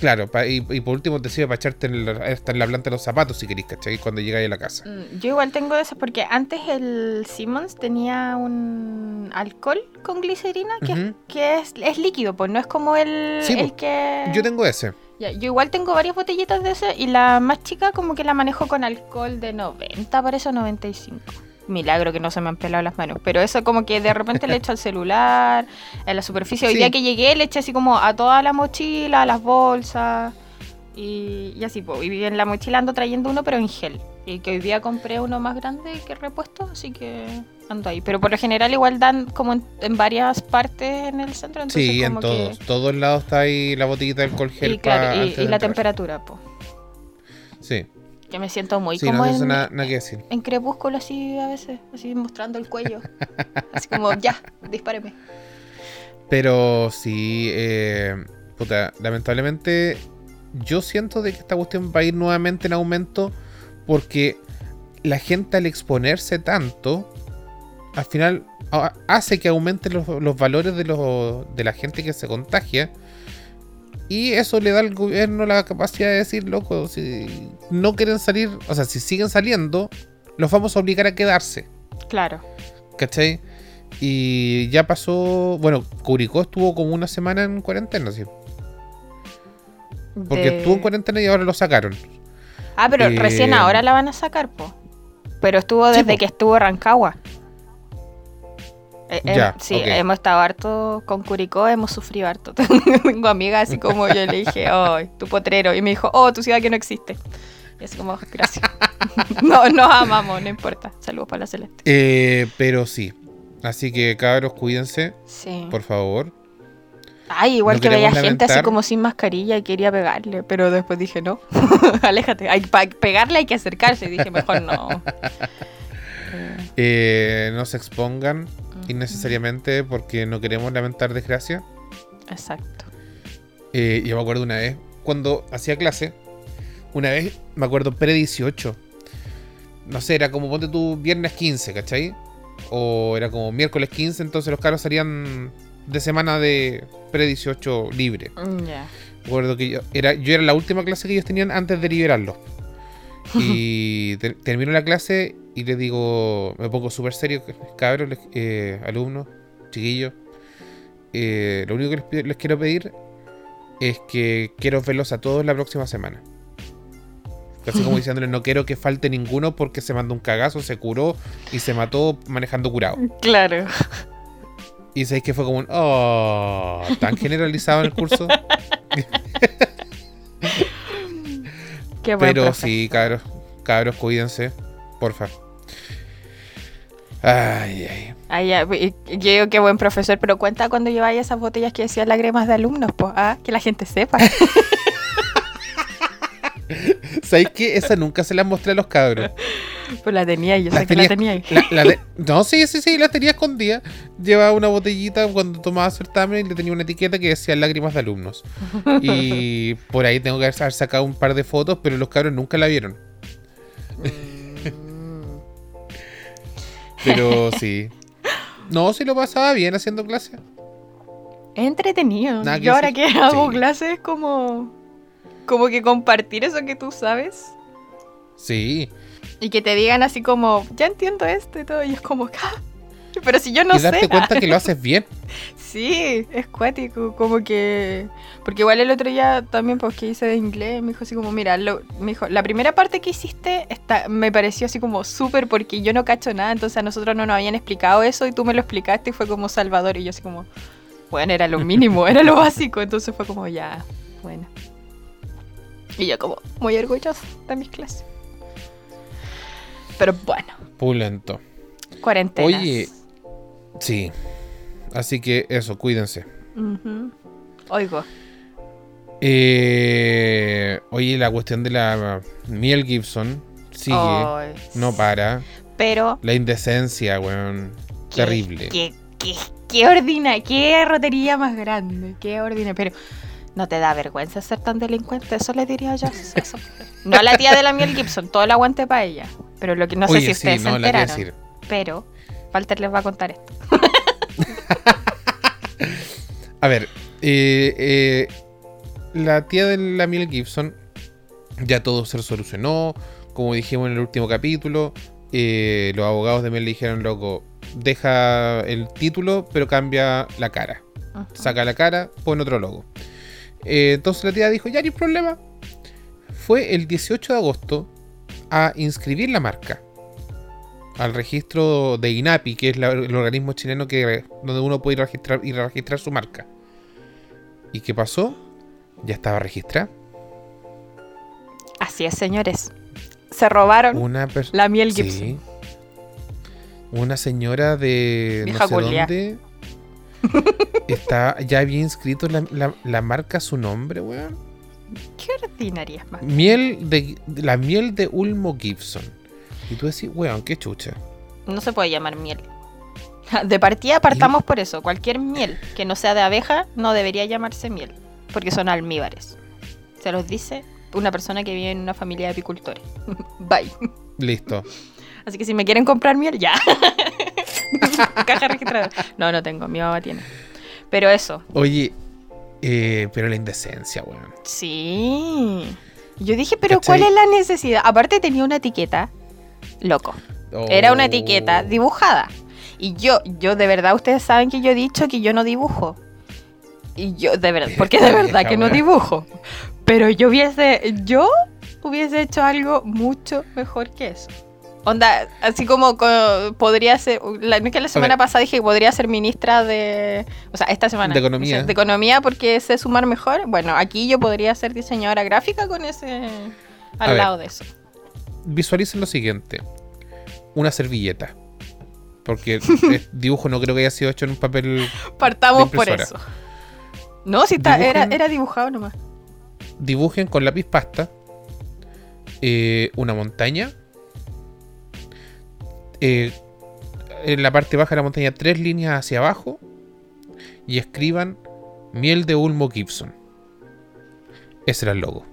Claro, pa- y, y por último te sirve para echarte en la, hasta en la planta de los zapatos si querés, ¿cachai? Cuando llegáis a la casa. Mm, Yo igual tengo esas porque antes el Simmons tenía un alcohol con glicerina que, es- Ujú. que es, es líquido, pues no es como el, Sí, el po. que... Yo tengo ese. Ya, yo igual tengo varias botellitas de ese y la más chica como que la manejo con alcohol de 90, parece o 95. Milagro que no se me han pelado las manos. Pero eso como que de repente le echo al celular, a la superficie. Hoy Sí. día que llegué le eché así como a toda la mochila, a las bolsas. Y, y así, pues. Y en la mochila ando trayendo uno, pero en gel. Y que hoy día compré uno más grande que repuesto, así que ando ahí. Pero por lo general igual dan como en, en varias partes en el centro. Entonces Sí, en como que- todos. Todos lados está ahí la botellita de alcohol gel. Y, claro, y- la temperatura, pues. Sí, Que me siento muy sí, como no, en, nada que decir. en crepúsculo así a veces, así mostrando el cuello. así como, ya, dispáreme. Pero sí, eh, puta, lamentablemente yo siento de que esta cuestión va a ir nuevamente en aumento porque la gente al exponerse tanto, al final hace que aumenten los, los valores de, los, de la gente que se contagia. Y eso le da al gobierno la capacidad de decir, loco, si no quieren salir, o sea, si siguen saliendo, los vamos a obligar a quedarse. Claro. ¿Cachai? Y ya pasó. Bueno, Curicó estuvo como una semana en cuarentena, sí. Porque De- estuvo en cuarentena y ahora lo sacaron. Ah, pero Eh, recién ahora la van a sacar, po. Pero estuvo Sí, desde po. que estuvo Rancagua. Eh, Ya, sí, hemos estado harto con Curicó, hemos sufrido harto. Tengo amigas así como yo le dije, oh, tu potrero. Y me dijo, oh, tu ciudad que no existe. Y así como, gracias. no, nos amamos, no importa. Saludos para la Celeste. Eh, pero sí. Así que cabros, cuídense, Sí. por favor. Ay, igual no que veía gente así como sin mascarilla y quería pegarle, pero después dije, no, aléjate. Hay, para pegarle hay que acercarse. Y dije, mejor no. Eh, no se expongan. Innecesariamente porque no queremos lamentar desgracia. Exacto. Eh, yo me acuerdo una vez, cuando hacía clase, una vez, me acuerdo, pre-18. No sé, era como ponte tú viernes 15, ¿cachai? o era como miércoles 15, entonces los carros salían de semana de pre-18 libre. Ya. Recuerdo que yo era, yo era la última clase que ellos tenían antes de liberarlos. Y te- termino la clase y les digo, me pongo súper serio, cabros, eh, alumnos, chiquillos. eh, lo único que les, pido- les quiero pedir es que quiero verlos a todos la próxima semana. Casi como diciéndoles, no quiero que falte ninguno porque se mandó un cagazo, se curó y se mató manejando curado. Claro. Y sabéis que fue como un, oh, tan generalizado en el curso. Qué Pero profe. sí, cabros, cabros, cuídense, porfa. Ay, ay. Ay, ya, y- y yo digo qué buen profesor, pero cuenta cuando lleváis esas botellas que decían lágrimas de alumnos, pues, ah, que la gente sepa. ¿Sabéis que esa nunca se la mostré a los cabros? pues la tenía, yo sé Las que la tenía- tenía ahí. La- la de- no, sí, sí, sí, la tenía escondida. Llevaba una botellita cuando tomaba certamen y le tenía una etiqueta que decía lágrimas de alumnos. Y por ahí tengo que haber sacado un par de fotos, pero los cabros nunca la vieron. Pero sí. No, sí lo pasaba bien haciendo clase. Es entretenido. Nada yo ahora que hago Sí. clases es como, como que compartir eso que tú sabes Sí. y que te digan así como, ya entiendo esto y todo, y es como, "Ah, pero si yo no y darte sé. cuenta que lo haces bien. Sí, es cuático, como que... Porque igual el otro día también, pues que hice de inglés, me dijo así como, mira, lo, me dijo, la primera parte que hiciste está, me pareció así como súper porque yo no cacho nada, entonces a nosotros no nos habían explicado eso y tú me lo explicaste y fue como Salvador y yo así como, bueno, era lo mínimo, era lo básico, entonces fue como, ya, bueno. Y yo como, muy orgullosa de mis clases. Pero bueno, Pulento. cuarentena. Oye. Sí. Así que eso, cuídense. Oigo. Eh, oye, la cuestión de la Miel Gibson sigue, Ay, no para. Pero La indecencia, weón. Qué- Terrible. Qué, qué, qué ordina, qué rotería más grande, qué ordina. Pero no te da vergüenza ser tan delincuente, eso le diría yo. eso. No a la tía de la miel Gibson, todo el aguante para ella. Pero lo que no sé si sí, ustedes se no, enteraron. Pero Walter les va a contar esto. A ver, eh, eh, la tía de la Miel Gibson, ya todo se solucionó. Como dijimos en el último capítulo, eh, los abogados de Miel le dijeron, loco, deja el título, pero cambia la cara. Saca la cara, pone otro logo. Eh, entonces la tía dijo, ya no hay problema. Fue el 18 de agosto a inscribir la marca al registro de INAPI, que es la- el organismo chileno que, donde uno puede ir a registrar, ir a registrar su marca. ¿Y qué pasó? Ya estaba registrada. Así es, señores. Se robaron Una la miel Gibson. Una señora de Vieja no sé dónde. Está, ya había inscrito la, la- la marca su nombre, weón. Qué más. Miel de, la miel de Ulmo Gibson. Y tú decís, weón, qué chucha. No se puede llamar miel. De partida partamos por eso. Cualquier miel que no sea de abeja no debería llamarse miel, porque son almíbares. Se los dice una persona que vive en una familia de apicultores. Bye. Listo. Así que si me quieren comprar miel, ya. Caja registrada. No, no tengo, mi mamá tiene. Pero eso, Oye, eh, pero la indecencia, weón. sí. Yo dije, pero ¿Cachai? ¿cuál es la necesidad? Aparte tenía una etiqueta, loco. Era una etiqueta Oh. dibujada. Y yo, yo de verdad, ustedes saben que yo he dicho que yo no dibujo. Y yo, de verdad, porque de verdad que no dibujo. Pero yo hubiese, yo hubiese hecho algo mucho mejor que eso. Onda, así como co- podría ser, la, que la semana ver. pasada dije que podría ser ministra de, o sea, esta semana. De Economía. o sea, de economía porque sé sumar mejor. Bueno, aquí yo podría ser diseñadora gráfica con ese, al A ver. lado de eso. Visualicen lo siguiente: una servilleta. Porque el dibujo no creo que haya sido hecho en un papel. Partamos de por eso. No, si está, era dibujado nomás. Dibujen con lápiz pasta eh, una montaña. Eh, en la parte baja de la montaña, tres líneas hacia abajo. Y escriban miel de Ulmo Gibson. Ese era el logo.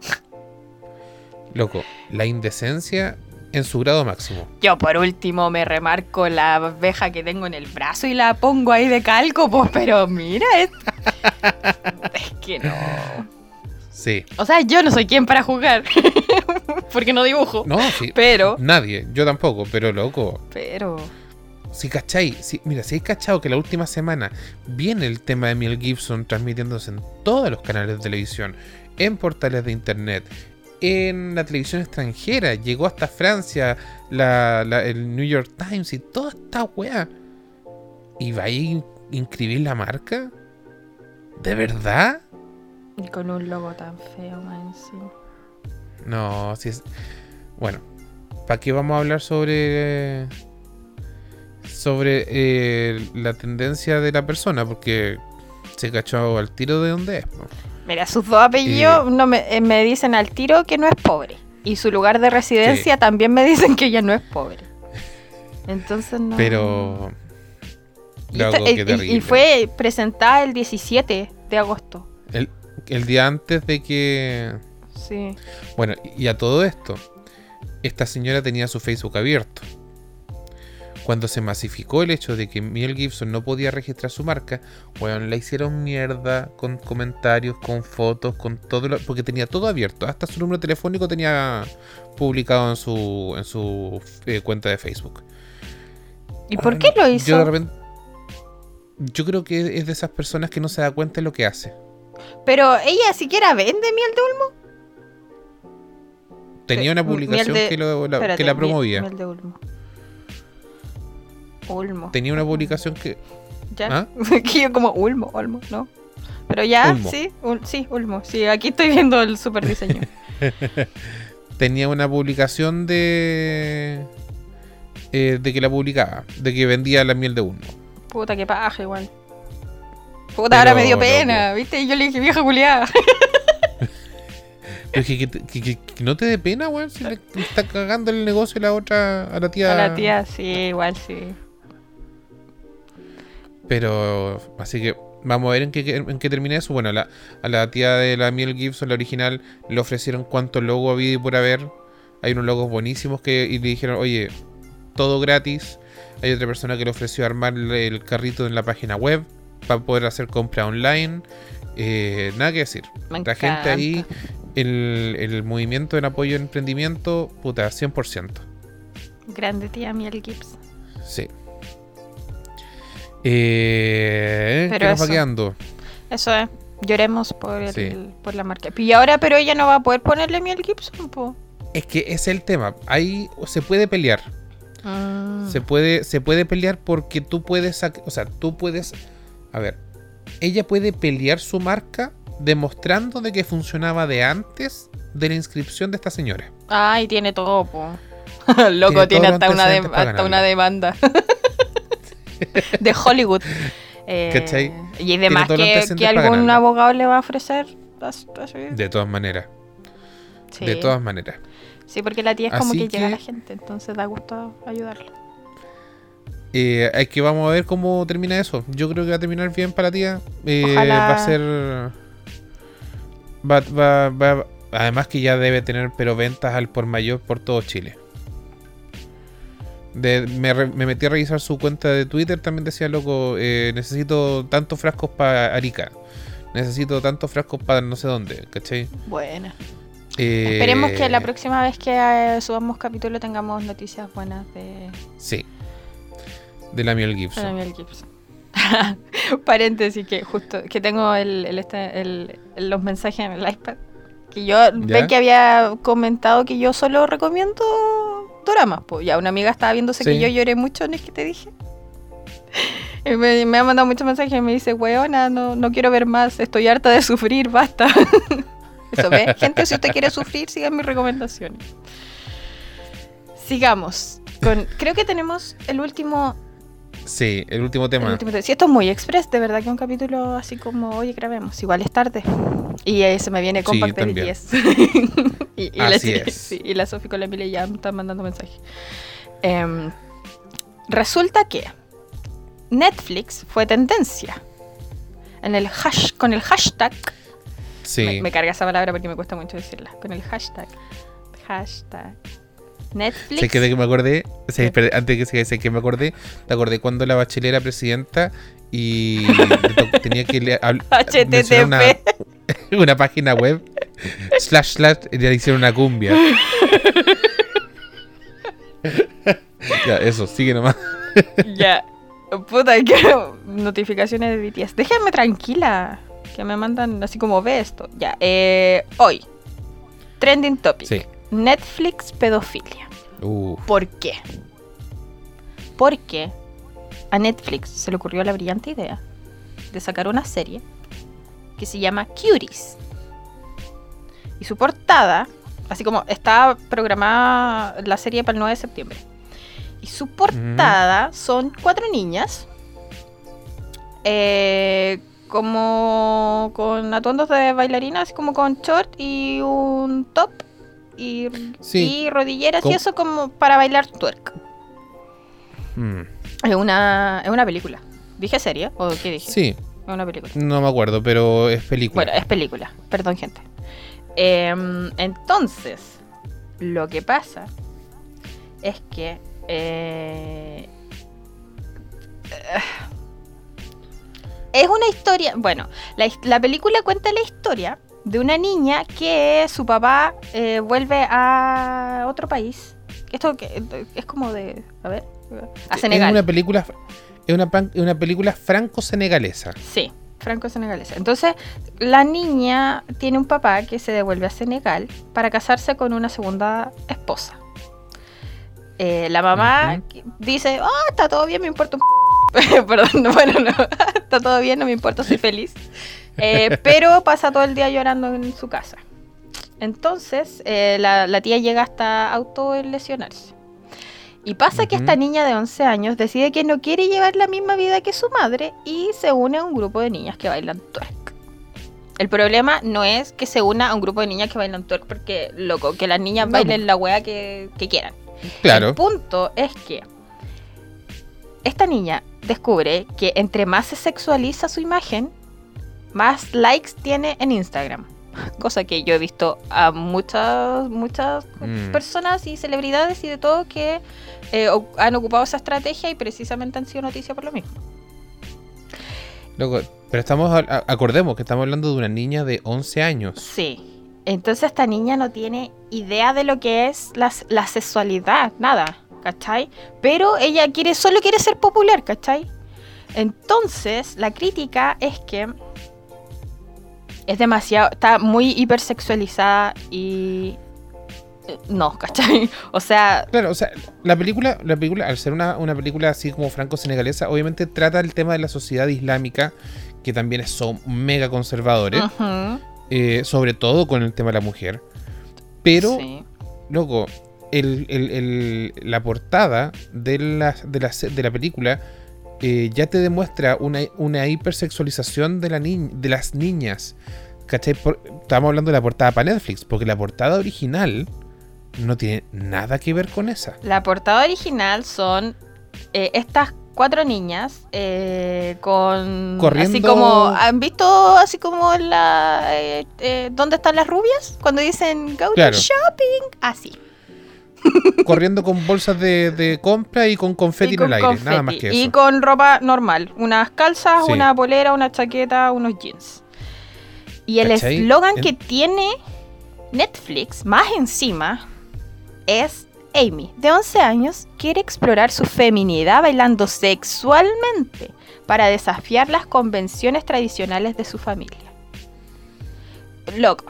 Loco, la indecencia en su grado máximo. Yo por último me remarco la abeja que tengo en el brazo y la pongo ahí de calco, pues, pero mira, es, es que no. Sí. O sea, yo no soy quien para jugar, porque no dibujo. No, sí. Pero, Nadie, yo tampoco, pero loco. pero, Si cachai, si, mira, si hay cachado que la última semana viene el tema de Mel Gibson transmitiéndose en todos los canales de televisión, en portales de internet, en la televisión extranjera, llegó hasta Francia, la, la- el New York Times y toda esta weá. ¿Y va a in- inscribir la marca? ¿De verdad? y con un logo tan feo, man, encima. No, si es. Bueno, ¿para qué vamos a hablar sobre. sobre eh, la tendencia de la persona? Porque se cachó al tiro de dónde es. po. Mira, sus dos apellidos no me, eh, me dicen al tiro que no es pobre. Y su lugar de residencia también me dicen que ella no es pobre. Entonces no. Pero. Y, y fue presentada el 17 de agosto. El, el día antes de que. Sí. Bueno, y a todo esto, esta señora tenía su Facebook abierto. Cuando se masificó el hecho de que Mel Gibson no podía registrar su marca, bueno, la hicieron mierda con comentarios, con fotos, con todo lo, porque tenía todo abierto, hasta su número telefónico tenía publicado en su en su eh, cuenta de Facebook. ¿Y por qué lo Yo de hizo? repente yo creo que es de esas personas que no se da cuenta de lo que hace. Pero ella siquiera vende miel de Ulmo. Tenía una publicación de- que, lo- la, Espérate, que la promovía. Miel de Ulmo. Ulmo. Tenía una publicación que ¿Ya? ¿Ah? que yo como Ulmo, Ulmo, ¿no? Pero ya, Ulmo. sí, ul- sí, Ulmo. Sí, aquí estoy viendo el super diseño. tenía una publicación de eh, de que la publicaba, de que vendía la miel de uno. Puta, qué paja igual. Puta, Pero, ahora me dio pena, ¿viste? Y yo le dije, vieja culiada. Pero es que, que, que- que- que no te dé pena, weón, si le está cagando el negocio la otra a la tía. A la tía, sí, igual sí. Pero así que vamos a ver en qué, en qué termina eso. Bueno, a la, a la tía de la miel Gibson, la original, le ofrecieron cuántos logos había por haber. Hay unos logos buenísimos que y le dijeron, oye, todo gratis. Hay otra persona que le ofreció armar el carrito en la página web para poder hacer compra online. Eh, nada que decir. Me La gente ahí, el, el movimiento en apoyo al emprendimiento, puta, 100%. Grande tía Miel Gibbs. Sí. Eh, Pero ¿Qué nos va eso. quedando? Eso es. Lloremos por, el, Sí. por la marca. Y ahora, pero ella no va a poder ponerle Miel Gibson, po. Es que ese es el tema. Ahí se puede pelear. Mm. Se puede, se puede pelear porque tú puedes. O sea, tú puedes. A ver. Ella puede pelear su marca demostrando de que funcionaba de antes de la inscripción de esta señora. Ay, tiene todo, po. Loco, Tiene hasta, una, de- hasta una demanda. de Hollywood. Eh, ¿Cachai? Y demás que, algún abogado le va a ofrecer. De todas maneras. Sí. De todas maneras. Sí, porque la tía es como que, llega a la gente, entonces da gusto ayudarla. Eh, hay que vamos a ver cómo termina eso. Yo creo que va a terminar bien para la tía. Eh, Ojalá. Va a ser. Va, va- va- además que ya debe tener pero ventas al por mayor por todo Chile. De- me, re- me metí a revisar su cuenta de Twitter, también decía loco, eh, necesito tantos frascos para Arica. Necesito tantos frascos para no sé dónde, ¿cachai? Buena. Eh, Esperemos que la próxima vez que eh, subamos capítulo tengamos noticias buenas de, Sí. De la Miel de Gibson. Miel Gibson. Paréntesis, que justo que tengo el, el este- el- el- los mensajes en el iPad. Que yo ven que había comentado que yo solo recomiendo doramas. Pues ya una amiga estaba viéndose que yo lloré mucho, ¿no es que te dije? Y me, me ha mandado muchos mensajes y me dice, weona, no, no quiero ver más, estoy harta de sufrir, basta. Eso ve, gente, si usted quiere sufrir, sigan mis recomendaciones. Sigamos. Con, creo que tenemos el último Sí, el último el tema. último tema. Sí, esto es muy express, de verdad que un capítulo así como, oye, grabemos, igual es tarde. Y eh, se me viene Sí, Compact de también. BTS. y, y la, es. sí, y la Sofi con la Emilia ya me están mandando mensajes. Em, resulta que Netflix fue tendencia. En el hash, con el hashtag. Sí. Me, me carga esa palabra porque me cuesta mucho decirla. Con el hashtag. Hashtag. Netflix. Sé que de que me acordé, sé, espera, antes de que se que me acordé, te acordé cuando la bachelet era presidenta y tenía que le- una, HTTP. una página web slash slash y le hicieron una cumbia. ya, eso, sigue nomás. Ya. Puta, que notificaciones de BTS. Déjenme tranquila. Que me mandan así como ve esto. Ya. Eh, hoy. Trending topic. Sí. Netflix pedofilia. Uh, ¿Por qué? Porque a Netflix se le ocurrió la brillante idea de sacar una serie que se llama Cuties. Y su portada, así como está programada la serie para el 9 de septiembre. Y su portada son cuatro niñas. eh, como con atuendos de bailarinas, como con short y un top y, Sí. y rodilleras y eso como para bailar twerk. mm, Es una, es una película. ¿Dije serie? ¿O qué dije? sí, Es una película. no me acuerdo, pero es película. Bueno, es película. Perdón, gente. Em, entonces, lo que pasa es que. eh, es una historia. Bueno, la película cuenta la historia de una niña que su papá eh, vuelve a otro país. Esto que, es como de. A ver. A Es Senegal. una película, es una, una película franco-senegalesa. Sí, franco-senegalesa. Entonces, la niña tiene un papá que se devuelve a Senegal para casarse con una segunda esposa. Eh, la mamá dice, ah, está todo bien, me importa un p-". Perdón, no, bueno, no, está todo bien, no me importa, soy feliz. Eh, pero pasa todo el día llorando en su casa. Entonces, eh, la, la tía llega hasta autolesionarse. Y pasa que esta niña de 11 años decide que no quiere llevar la misma vida que su madre y se une a un grupo de niñas que bailan twerk. El problema no es que se una a un grupo de niñas que bailan twerk porque, loco, que las niñas No, bailen la wea que, que quieran. Claro. El punto es que esta niña descubre que entre más se sexualiza su imagen, más likes tiene en Instagram. Cosa que yo he visto a muchas, muchas Mm. personas y celebridades y de todo que eh, han ocupado esa estrategia y precisamente han sido noticia por lo mismo. Loco, pero estamos, a- acordemos que estamos hablando de una niña de 11 años. Sí. Entonces esta niña no tiene idea de lo que es la, la sexualidad, nada, ¿cachai? Pero ella quiere, solo quiere ser popular, ¿cachai? Entonces la crítica es que es demasiado, está muy hipersexualizada y... eh, No, ¿cachai? O sea, Claro, o sea, la película, la película, al ser una, una película así como franco-senegalesa, obviamente trata el tema de la sociedad islámica, que también son mega conservadores, eh, sobre todo con el tema de la mujer. Pero, sí. loco, el, el- el- la portada de la, de la, de la película eh, ya te demuestra una, una hipersexualización de, la ni- de las niñas. ¿Cachai? Por- estamos hablando de la portada para Netflix, porque la portada original no tiene nada que ver con esa. La portada original son eh, estas cuatro niñas eh, con Corriendo- así como han visto así como la eh, eh, dónde están las rubias cuando dicen go Claro. to shopping así corriendo con bolsas de, de compra y con confeti y en el aire, confeti, nada más que y eso. con ropa normal unas calzas Sí. una polera una chaqueta unos jeans y el eslogan En- que tiene Netflix más encima es Amy, de 11 años, quiere explorar su feminidad bailando sexualmente para desafiar las convenciones tradicionales de su familia. Loco,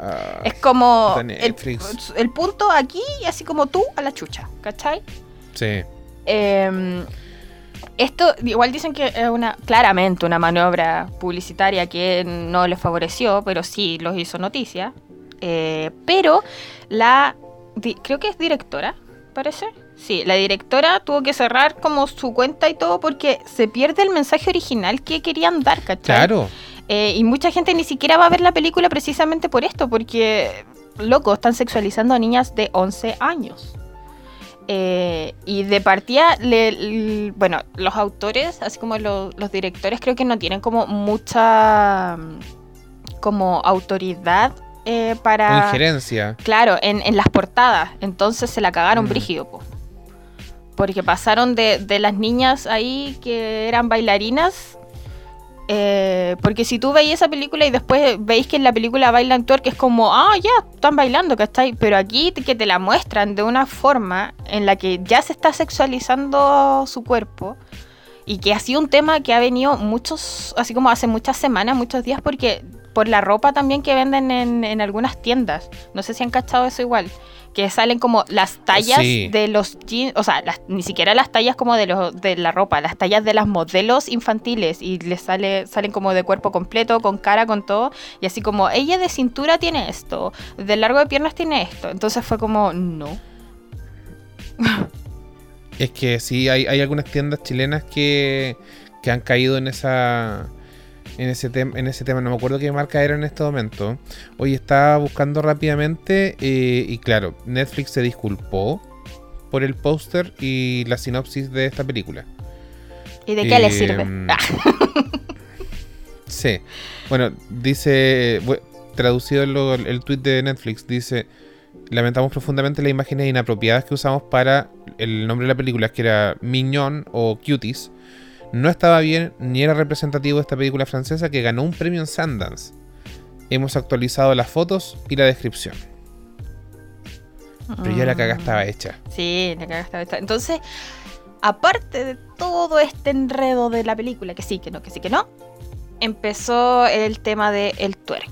Ah, es como el, punto aquí y así como tú a la chucha, ¿cachai? sí. Eh, esto igual dicen que es una claramente una maniobra publicitaria que no les favoreció, pero sí los hizo noticia. Eh, pero la di- creo que es directora, parece. Sí, la directora tuvo que cerrar como su cuenta y todo porque se pierde el mensaje original que querían dar, ¿cachai? Claro. Eh, y mucha gente ni siquiera va a ver la película precisamente por esto, porque, loco, están sexualizando a niñas de 11 años. Eh, y de partida, le- bueno, los autores, así como lo- los directores, creo que no tienen como mucha como autoridad eh, para... injerencia. Claro, en, en las portadas. Entonces se la cagaron Mm. brígido, po. Porque pasaron de, de las niñas ahí que eran bailarinas. Eh, porque si tú veis esa película y después veis que en la película bailan twerk, es como, ah, ya, están bailando, ¿cachai? Pero aquí que te la muestran de una forma en la que ya se está sexualizando su cuerpo. Y que ha sido un tema que ha venido muchos, así como hace muchas semanas, muchos días, porque por la ropa también que venden en, en algunas tiendas. No sé si han cachado eso igual. Que salen como las tallas Sí. de los jeans, o sea, las- ni siquiera las tallas como de, los, de la ropa, las tallas de las modelos infantiles y les sale, salen como de cuerpo completo, con cara, con todo. Y así como, ella de cintura tiene esto, de largo de piernas tiene esto. Entonces fue como, no. Es que sí, hay, hay algunas tiendas chilenas que, que han caído en esa. En ese, tem- en ese tema, no me acuerdo qué marca era en este momento. Hoy estaba buscando rápidamente eh, y claro, Netflix se disculpó por el póster y la sinopsis de esta película. ¿Y de qué le Eh, sirve? mm, Ah. Sí. Bueno, dice, traducido el, el tweet de Netflix, dice, lamentamos profundamente las imágenes inapropiadas que usamos para el nombre de la película, que era Mignon o Cuties. No estaba bien ni era representativo de esta película francesa que ganó un premio en Sundance. Hemos actualizado las fotos y la descripción. Pero ya la caga estaba Mm. hecha. Sí, la cagaste esta. Entonces, aparte de todo este enredo de la película, que sí, que no, que sí, que no, empezó el tema del el twerk.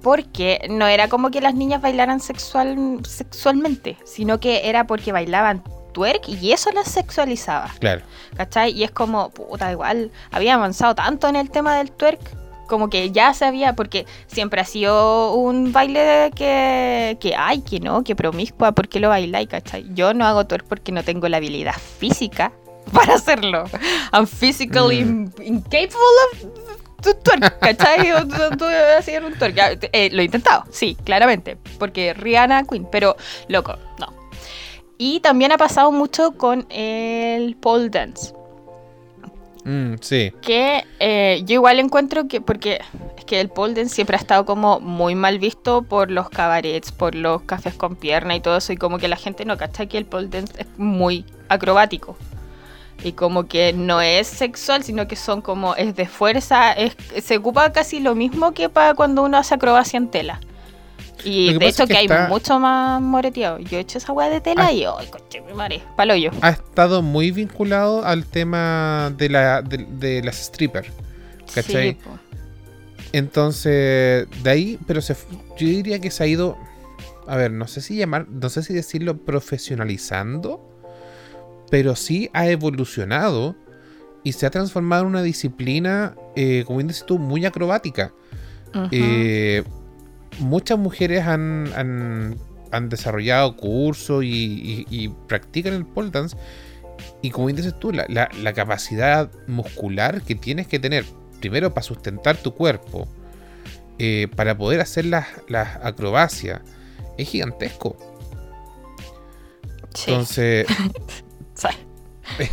Porque no era como que las niñas bailaran sexual, sexualmente, sino que era porque bailaban twerk y eso las sexualizaba. Claro. ¿Cachai? Y es como, puta, igual, había avanzado tanto en el tema del twerk, como que ya se había, porque siempre ha sido un baile que, que ay, que no, que promiscua, ¿por qué lo bailáis, cachai? Yo no hago twerk porque no tengo la habilidad física para hacerlo. I'm physically Mm. incapable of twerk, ¿cachai? Hacer un twerk. Eh, lo he intentado, sí, claramente, porque Rihanna Queen, pero loco, no. Y también ha pasado mucho con el pole dance. Mm, sí. Que eh, yo igual encuentro que, porque es que el pole dance siempre ha estado como muy mal visto por los cabarets, por los cafés con pierna y todo eso, y como que la gente no cacha que el pole dance es muy acrobático. Y como que no es sexual, sino que son como, es de fuerza, es, se ocupa casi lo mismo que para cuando uno hace acrobacia en tela. Y de hecho es que, que hay mucho más moreteado. Yo he hecho esa weá de tela Ah. y, ay, coche, mi madre, palo yo. ha estado muy vinculado al tema de, la, de, de las strippers. ¿Cachai? Sí. Entonces, de ahí, pero se, yo diría que se ha ido, a ver, no sé si llamar, no sé si decirlo profesionalizando, pero sí ha evolucionado y se ha transformado en una disciplina, eh, como bien dices tú, muy acrobática. Ujú. Eh, muchas mujeres han, han, han desarrollado cursos y, y- y practican el pole dance. Y como dices tú, la, la- la capacidad muscular que tienes que tener, primero para sustentar tu cuerpo, eh, para poder hacer las, las acrobacias, es gigantesco. Sí. Entonces, Sí.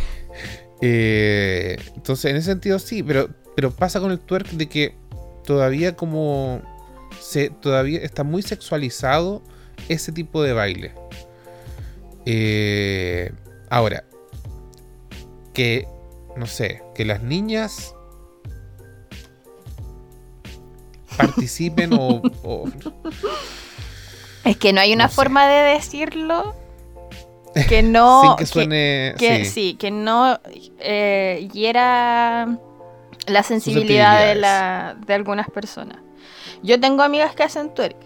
Eh, entonces, en ese sentido sí, pero, pero pasa con el twerk de que todavía como se todavía está muy sexualizado ese tipo de baile. Eh, ahora, que no sé, que las niñas participen o, o- Es que no hay una No sé. forma de decirlo que no. sin que suene que- sí. sí, que no eh, hiera la sensibilidad de, la, de algunas personas. Yo tengo amigas que hacen twerk.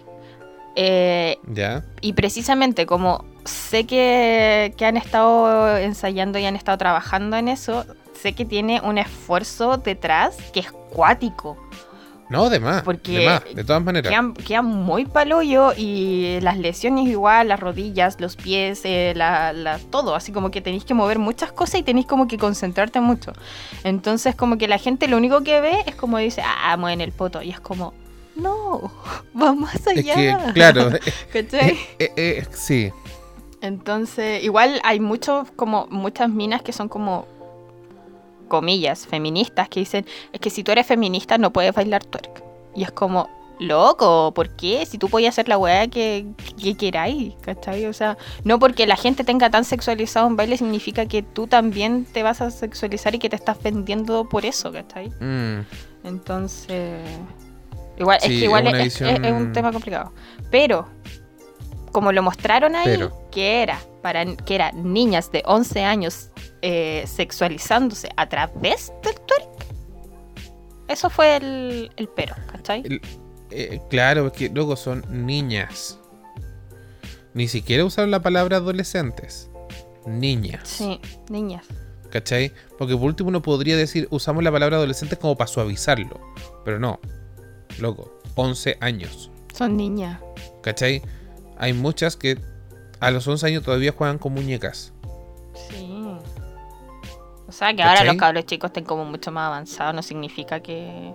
eh, ya y precisamente como sé que, que han estado ensayando y han estado trabajando en eso, sé que tiene un esfuerzo detrás que es cuático. no de más Porque de más de todas maneras Quedan, quedan muy palollo y las lesiones igual, las rodillas, los pies, eh, la, la- todo. Así como que tenéis que mover muchas cosas y tenéis como que concentrarte mucho. Entonces como que la gente lo único que ve es como dice, ah, mueven el poto. Y es como, no, va más es allá. que claro ¿Cachai? eh, eh, sí Entonces, igual hay muchos, como muchas minas que son como comillas, feministas, que dicen, es que si tú eres feminista no puedes bailar twerk. Y es como, loco, ¿por qué? Si tú podías hacer la weá que, que queráis, ¿cachai? O sea, no porque la gente tenga tan sexualizado un baile significa que tú también te vas a sexualizar y que te estás vendiendo por eso, ¿cachai? Mm, Entonces, igual, es que igual es una es, es- visión- es un tema complicado. Pero, como lo mostraron ahí, Pero. que era para que eran niñas de 11 años eh, sexualizándose a través del twerk, eso fue el, el pero, ¿cachai? el- eh, claro, es que luego son niñas. Ni siquiera usaron la palabra adolescentes. Niñas. Sí, niñas. ¿Cachai? Porque por último uno podría decir, usamos la palabra adolescentes como para suavizarlo. Pero no. Loco, 11 años. Son niñas. ¿Cachai? Hay muchas que a los 11 años todavía juegan con muñecas. Sí. O sea, que ahora los cabros chicos estén como mucho más avanzados no significa que...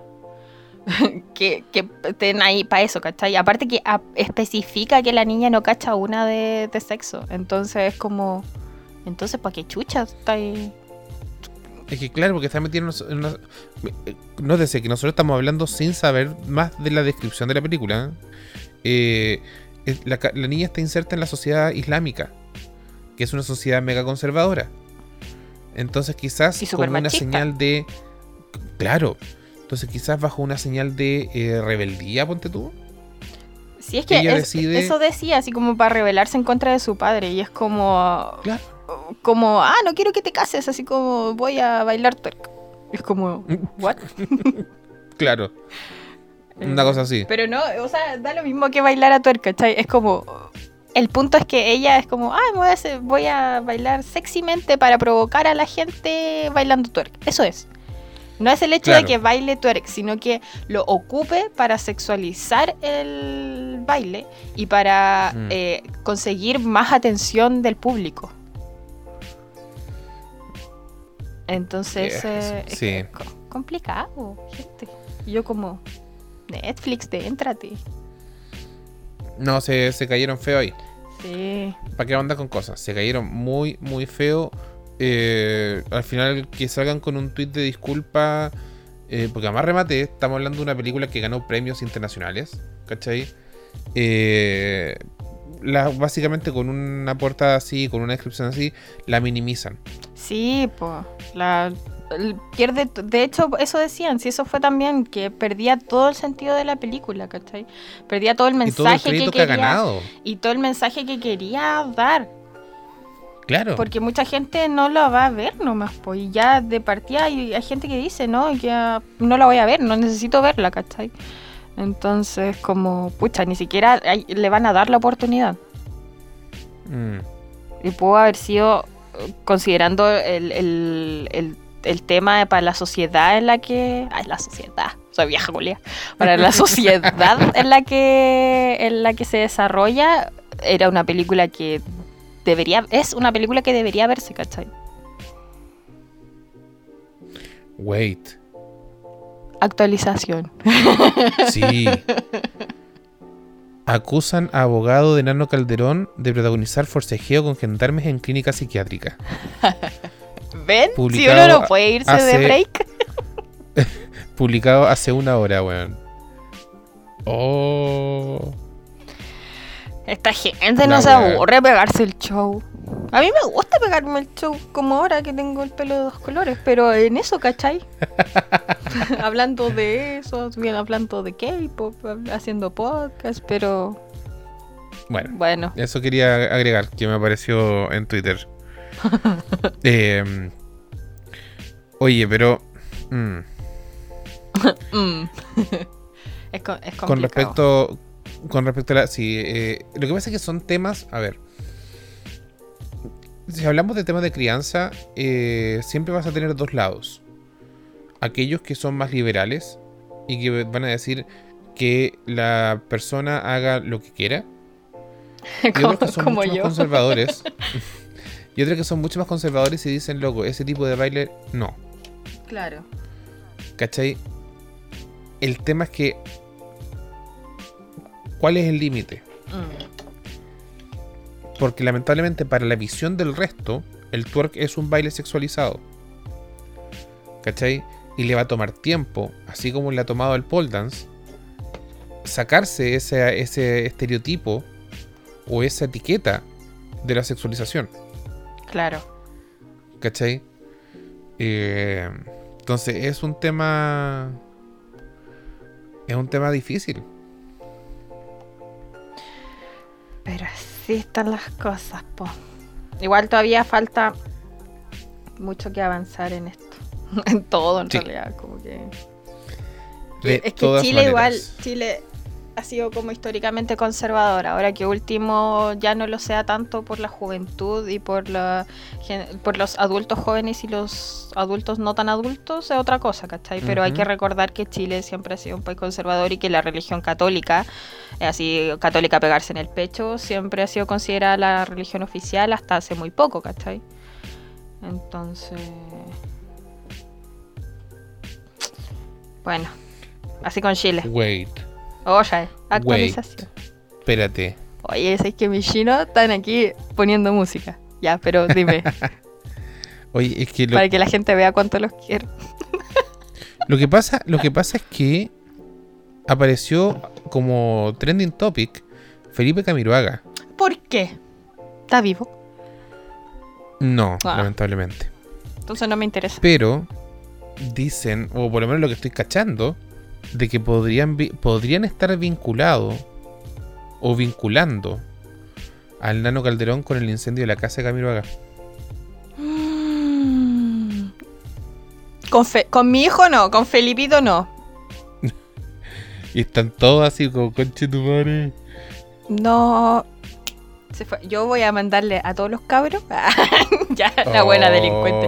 que, que estén ahí para eso, ¿cachai? Aparte que especifica que la niña no cacha una de, de sexo. Entonces es como... Entonces, ¿para qué chucha está ahí? Es que claro, porque está metido en una... eh, Nótese que nosotros estamos hablando sin saber más de la descripción de la película. Eh, es- la, niña está inserta en la sociedad islámica, que es una sociedad mega conservadora. Entonces quizás como una supermachista. señal de... Claro. Entonces quizás bajo una señal de eh, rebeldía, ponte tú. Sí, es que Ella es- decide- eso decía, así como para rebelarse en contra de su padre. Y es como... Claro. Como, ah, no quiero que te cases, así como voy a bailar twerk. Es como, ¿what? Claro. Una cosa así. Pero no, o sea, da lo mismo que bailar a twerk, ¿cachai? Es como. El punto es que ella es como, ah, me voy a, hacer- voy a bailar sexymente para provocar a la gente bailando twerk. Eso es. No es el hecho Claro. de que baile twerk, sino que lo ocupe para sexualizar el baile y para Mm. eh, conseguir más atención del público. Entonces, Yeah, eh, sí. complicado, gente. Yo como, Netflix, de éntrate. No, se, se cayeron feo ahí. Sí. ¿Para qué onda con cosas? Se cayeron muy, muy feo. Eh, al final que salgan con un tweet de disculpa. eh, porque además remate, estamos hablando de una película que ganó premios internacionales. ¿Cachai? Eh, la, básicamente con una portada así, con una descripción así, la minimizan. Sí, pues. La pierde. De hecho, eso decían. Si eso fue también que perdía todo el sentido de la película, ¿cachai? Perdía todo el Y todo el mensaje crédito que que, ha quería. ganado. y todo el mensaje que quería dar. Claro. Porque mucha gente no la va a ver nomás, pues. Y ya de partida hay, hay gente que dice, no, ya no la voy a ver, no necesito verla, ¿cachai? Entonces, como, pucha, ni siquiera hay- le van a dar la oportunidad. Mm. Y pudo haber sido, considerando el, el, el, el tema para la sociedad en la que... Ay, la sociedad, soy vieja Julia. Para la sociedad en la que en la que se desarrolla, era una película que debería... Es una película que debería verse, ¿cachai? Wait. Actualización. Sí. Acusan a abogado de Nano Calderón de protagonizar forcejeo con gendarmes en clínica psiquiátrica. ¿Ven? Si uno no puede irse de break. Publicado hace una hora, weón. Oh. Esta gente no se aburre pegarse el show. A mí me gusta pegarme el show, como ahora que tengo el pelo de dos colores, pero en eso, ¿cachai? hablando de eso, bien hablando de K-pop, haciendo podcast, pero Bueno, bueno. eso quería agregar, que me apareció en Twitter. Eh, oye, pero. mm, mm. es, co- es con respecto. Con respecto a la. Sí, eh, lo que pasa es que son temas. A ver. Si hablamos de temas de crianza, eh, siempre vas a tener dos lados. Aquellos que son más liberales y que van a decir que la persona haga lo que quiera. Y otros que son mucho más conservadores. y otros que son mucho más conservadores y dicen, loco, ese tipo de baile no. Claro. ¿Cachai? El tema es que. ¿Cuál es el límite? Mm. Porque lamentablemente para la visión del resto, el twerk es un baile sexualizado. ¿Cachai? Y le va a tomar tiempo, así como le ha tomado el pole dance, sacarse ese, ese estereotipo o esa etiqueta de la sexualización. Claro. ¿Cachai? Eh, entonces es un tema... Es un tema difícil. Pero así están las cosas, po. Igual todavía falta mucho que avanzar en esto. en todo, en Sí. realidad. Como que. De es que Chile igual. Chile ha sido como históricamente conservador. Ahora que último ya no lo sea tanto por la juventud y por la por los adultos jóvenes y los adultos no tan adultos es otra cosa, ¿cachai? Pero hay Ujú. que recordar que Chile siempre ha sido un país conservador y que la religión católica, eh, así católica pegarse en el pecho, siempre ha sido considerada la religión oficial hasta hace muy poco, ¿cachai? Entonces... Bueno, así con Chile. Wait, Oye, actualización. espérate. Oye, es que mis chinos están aquí poniendo música. Ya, pero dime, Oye, es que lo, para que la gente vea cuánto los quiero. lo que pasa, lo que pasa es que apareció como trending topic Felipe Camiroaga. ¿Por qué? ¿Está vivo? No, Ah. lamentablemente. Entonces no me interesa. Pero dicen, o por lo menos lo que estoy cachando, de que podrían, podrían estar vinculados o vinculando al Nano Calderón con el incendio de la casa de Camiroaga. Mm. Con, Fe- con mi hijo no, con Felipito no. Y están todos así como conche tu madre. No. Se fue. Yo voy a mandarle a todos los cabros. ya, la buena Oh. delincuente.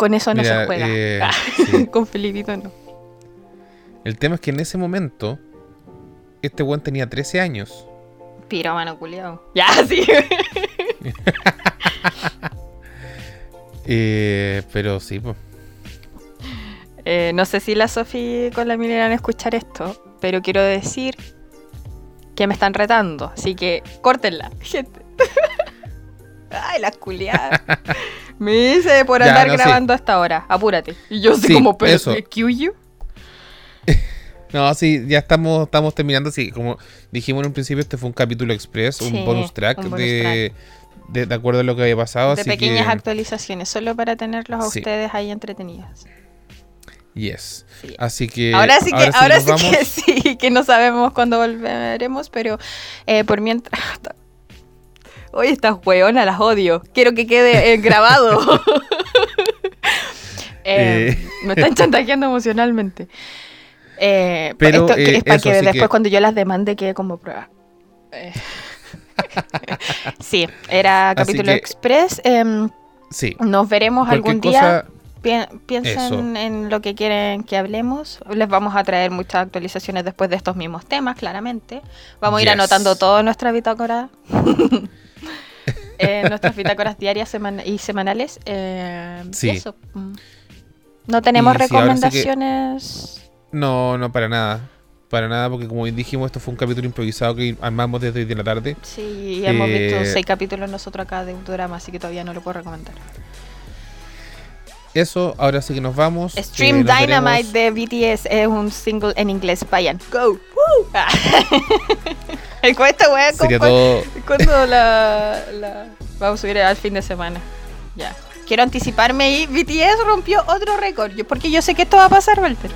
Con eso no Mira, se juega. eh, sí. con Felipito no. El tema es que en ese momento, este weón tenía 13 años. Piro, mano culiao. Ya, sí. Eh, pero sí, pues. Eh, no sé si la Sofi con la Mili van a escuchar esto, pero quiero decir que me están retando, así que córtenla, gente. Ay, la culiada. Me dice por Ya, andar sí. grabando hasta ahora, apúrate. Y yo así Sí, como, pero eso. ¿excuse you? No, sí, ya estamos, estamos terminando. Sí, como dijimos en un principio, este fue un capítulo express, Sí, un bonus track, un bonus de, De, de acuerdo a lo que había pasado. de así pequeñas que, actualizaciones, solo para tenerlos a Sí. ustedes ahí entretenidos. Yes. Sí. Así que. ahora sí que, ahora sí, que sí, que no sabemos cuándo volveremos, pero eh, por mientras. Oye, estas hueonas las odio. Quiero que quede eh, grabado. Eh, Eh. Me están chantajeando emocionalmente. Eh, Pero, esto es para que después que- cuando yo las demande quede como prueba. Sí, era capítulo que- express. em, Sí. nos veremos Cualquier algún día. cosa. Pi- piensen en lo que quieren que hablemos. Les vamos a traer muchas actualizaciones después de estos mismos temas, claramente. Vamos a ir anotando todo en nuestra bitácora. Eh, nuestras bitácoras diarias semana- y semanales. eh, y Sí. eso. Mm. No tenemos Y sí que- recomendaciones. No, no, para nada. Para nada, porque como dijimos, esto fue un capítulo improvisado que armamos desde hoy de la tarde. Sí, hemos visto Eh, seis capítulos nosotros acá de un drama, así que todavía no lo puedo recomendar. Eso, ahora sí que nos vamos. Stream Eh, nos Dynamite veremos- de BTS es un single en inglés. Vayan. Go. Woo. Ah. Con esta wea, Sería ¿cu- cu- todo. ¿Cuándo la, la- Vamos a subir al fin de semana? Ya. Quiero anticiparme y BTS rompió otro récord. yo- Porque yo sé que esto va a pasar, Walter.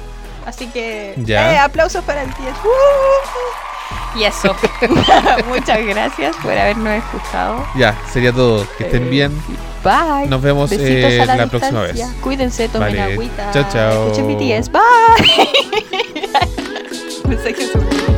Así que. Ya. eh, aplausos para BTS. ¡Uh! Y eso. Muchas gracias por habernos escuchado. Ya, sería todo. Que estén Eh, bien. Bye. Nos vemos eh, la, la próxima vez. Cuídense, tomen Vale. agüita. Chao, chao. Escuchen BTS. Bye. Mensaje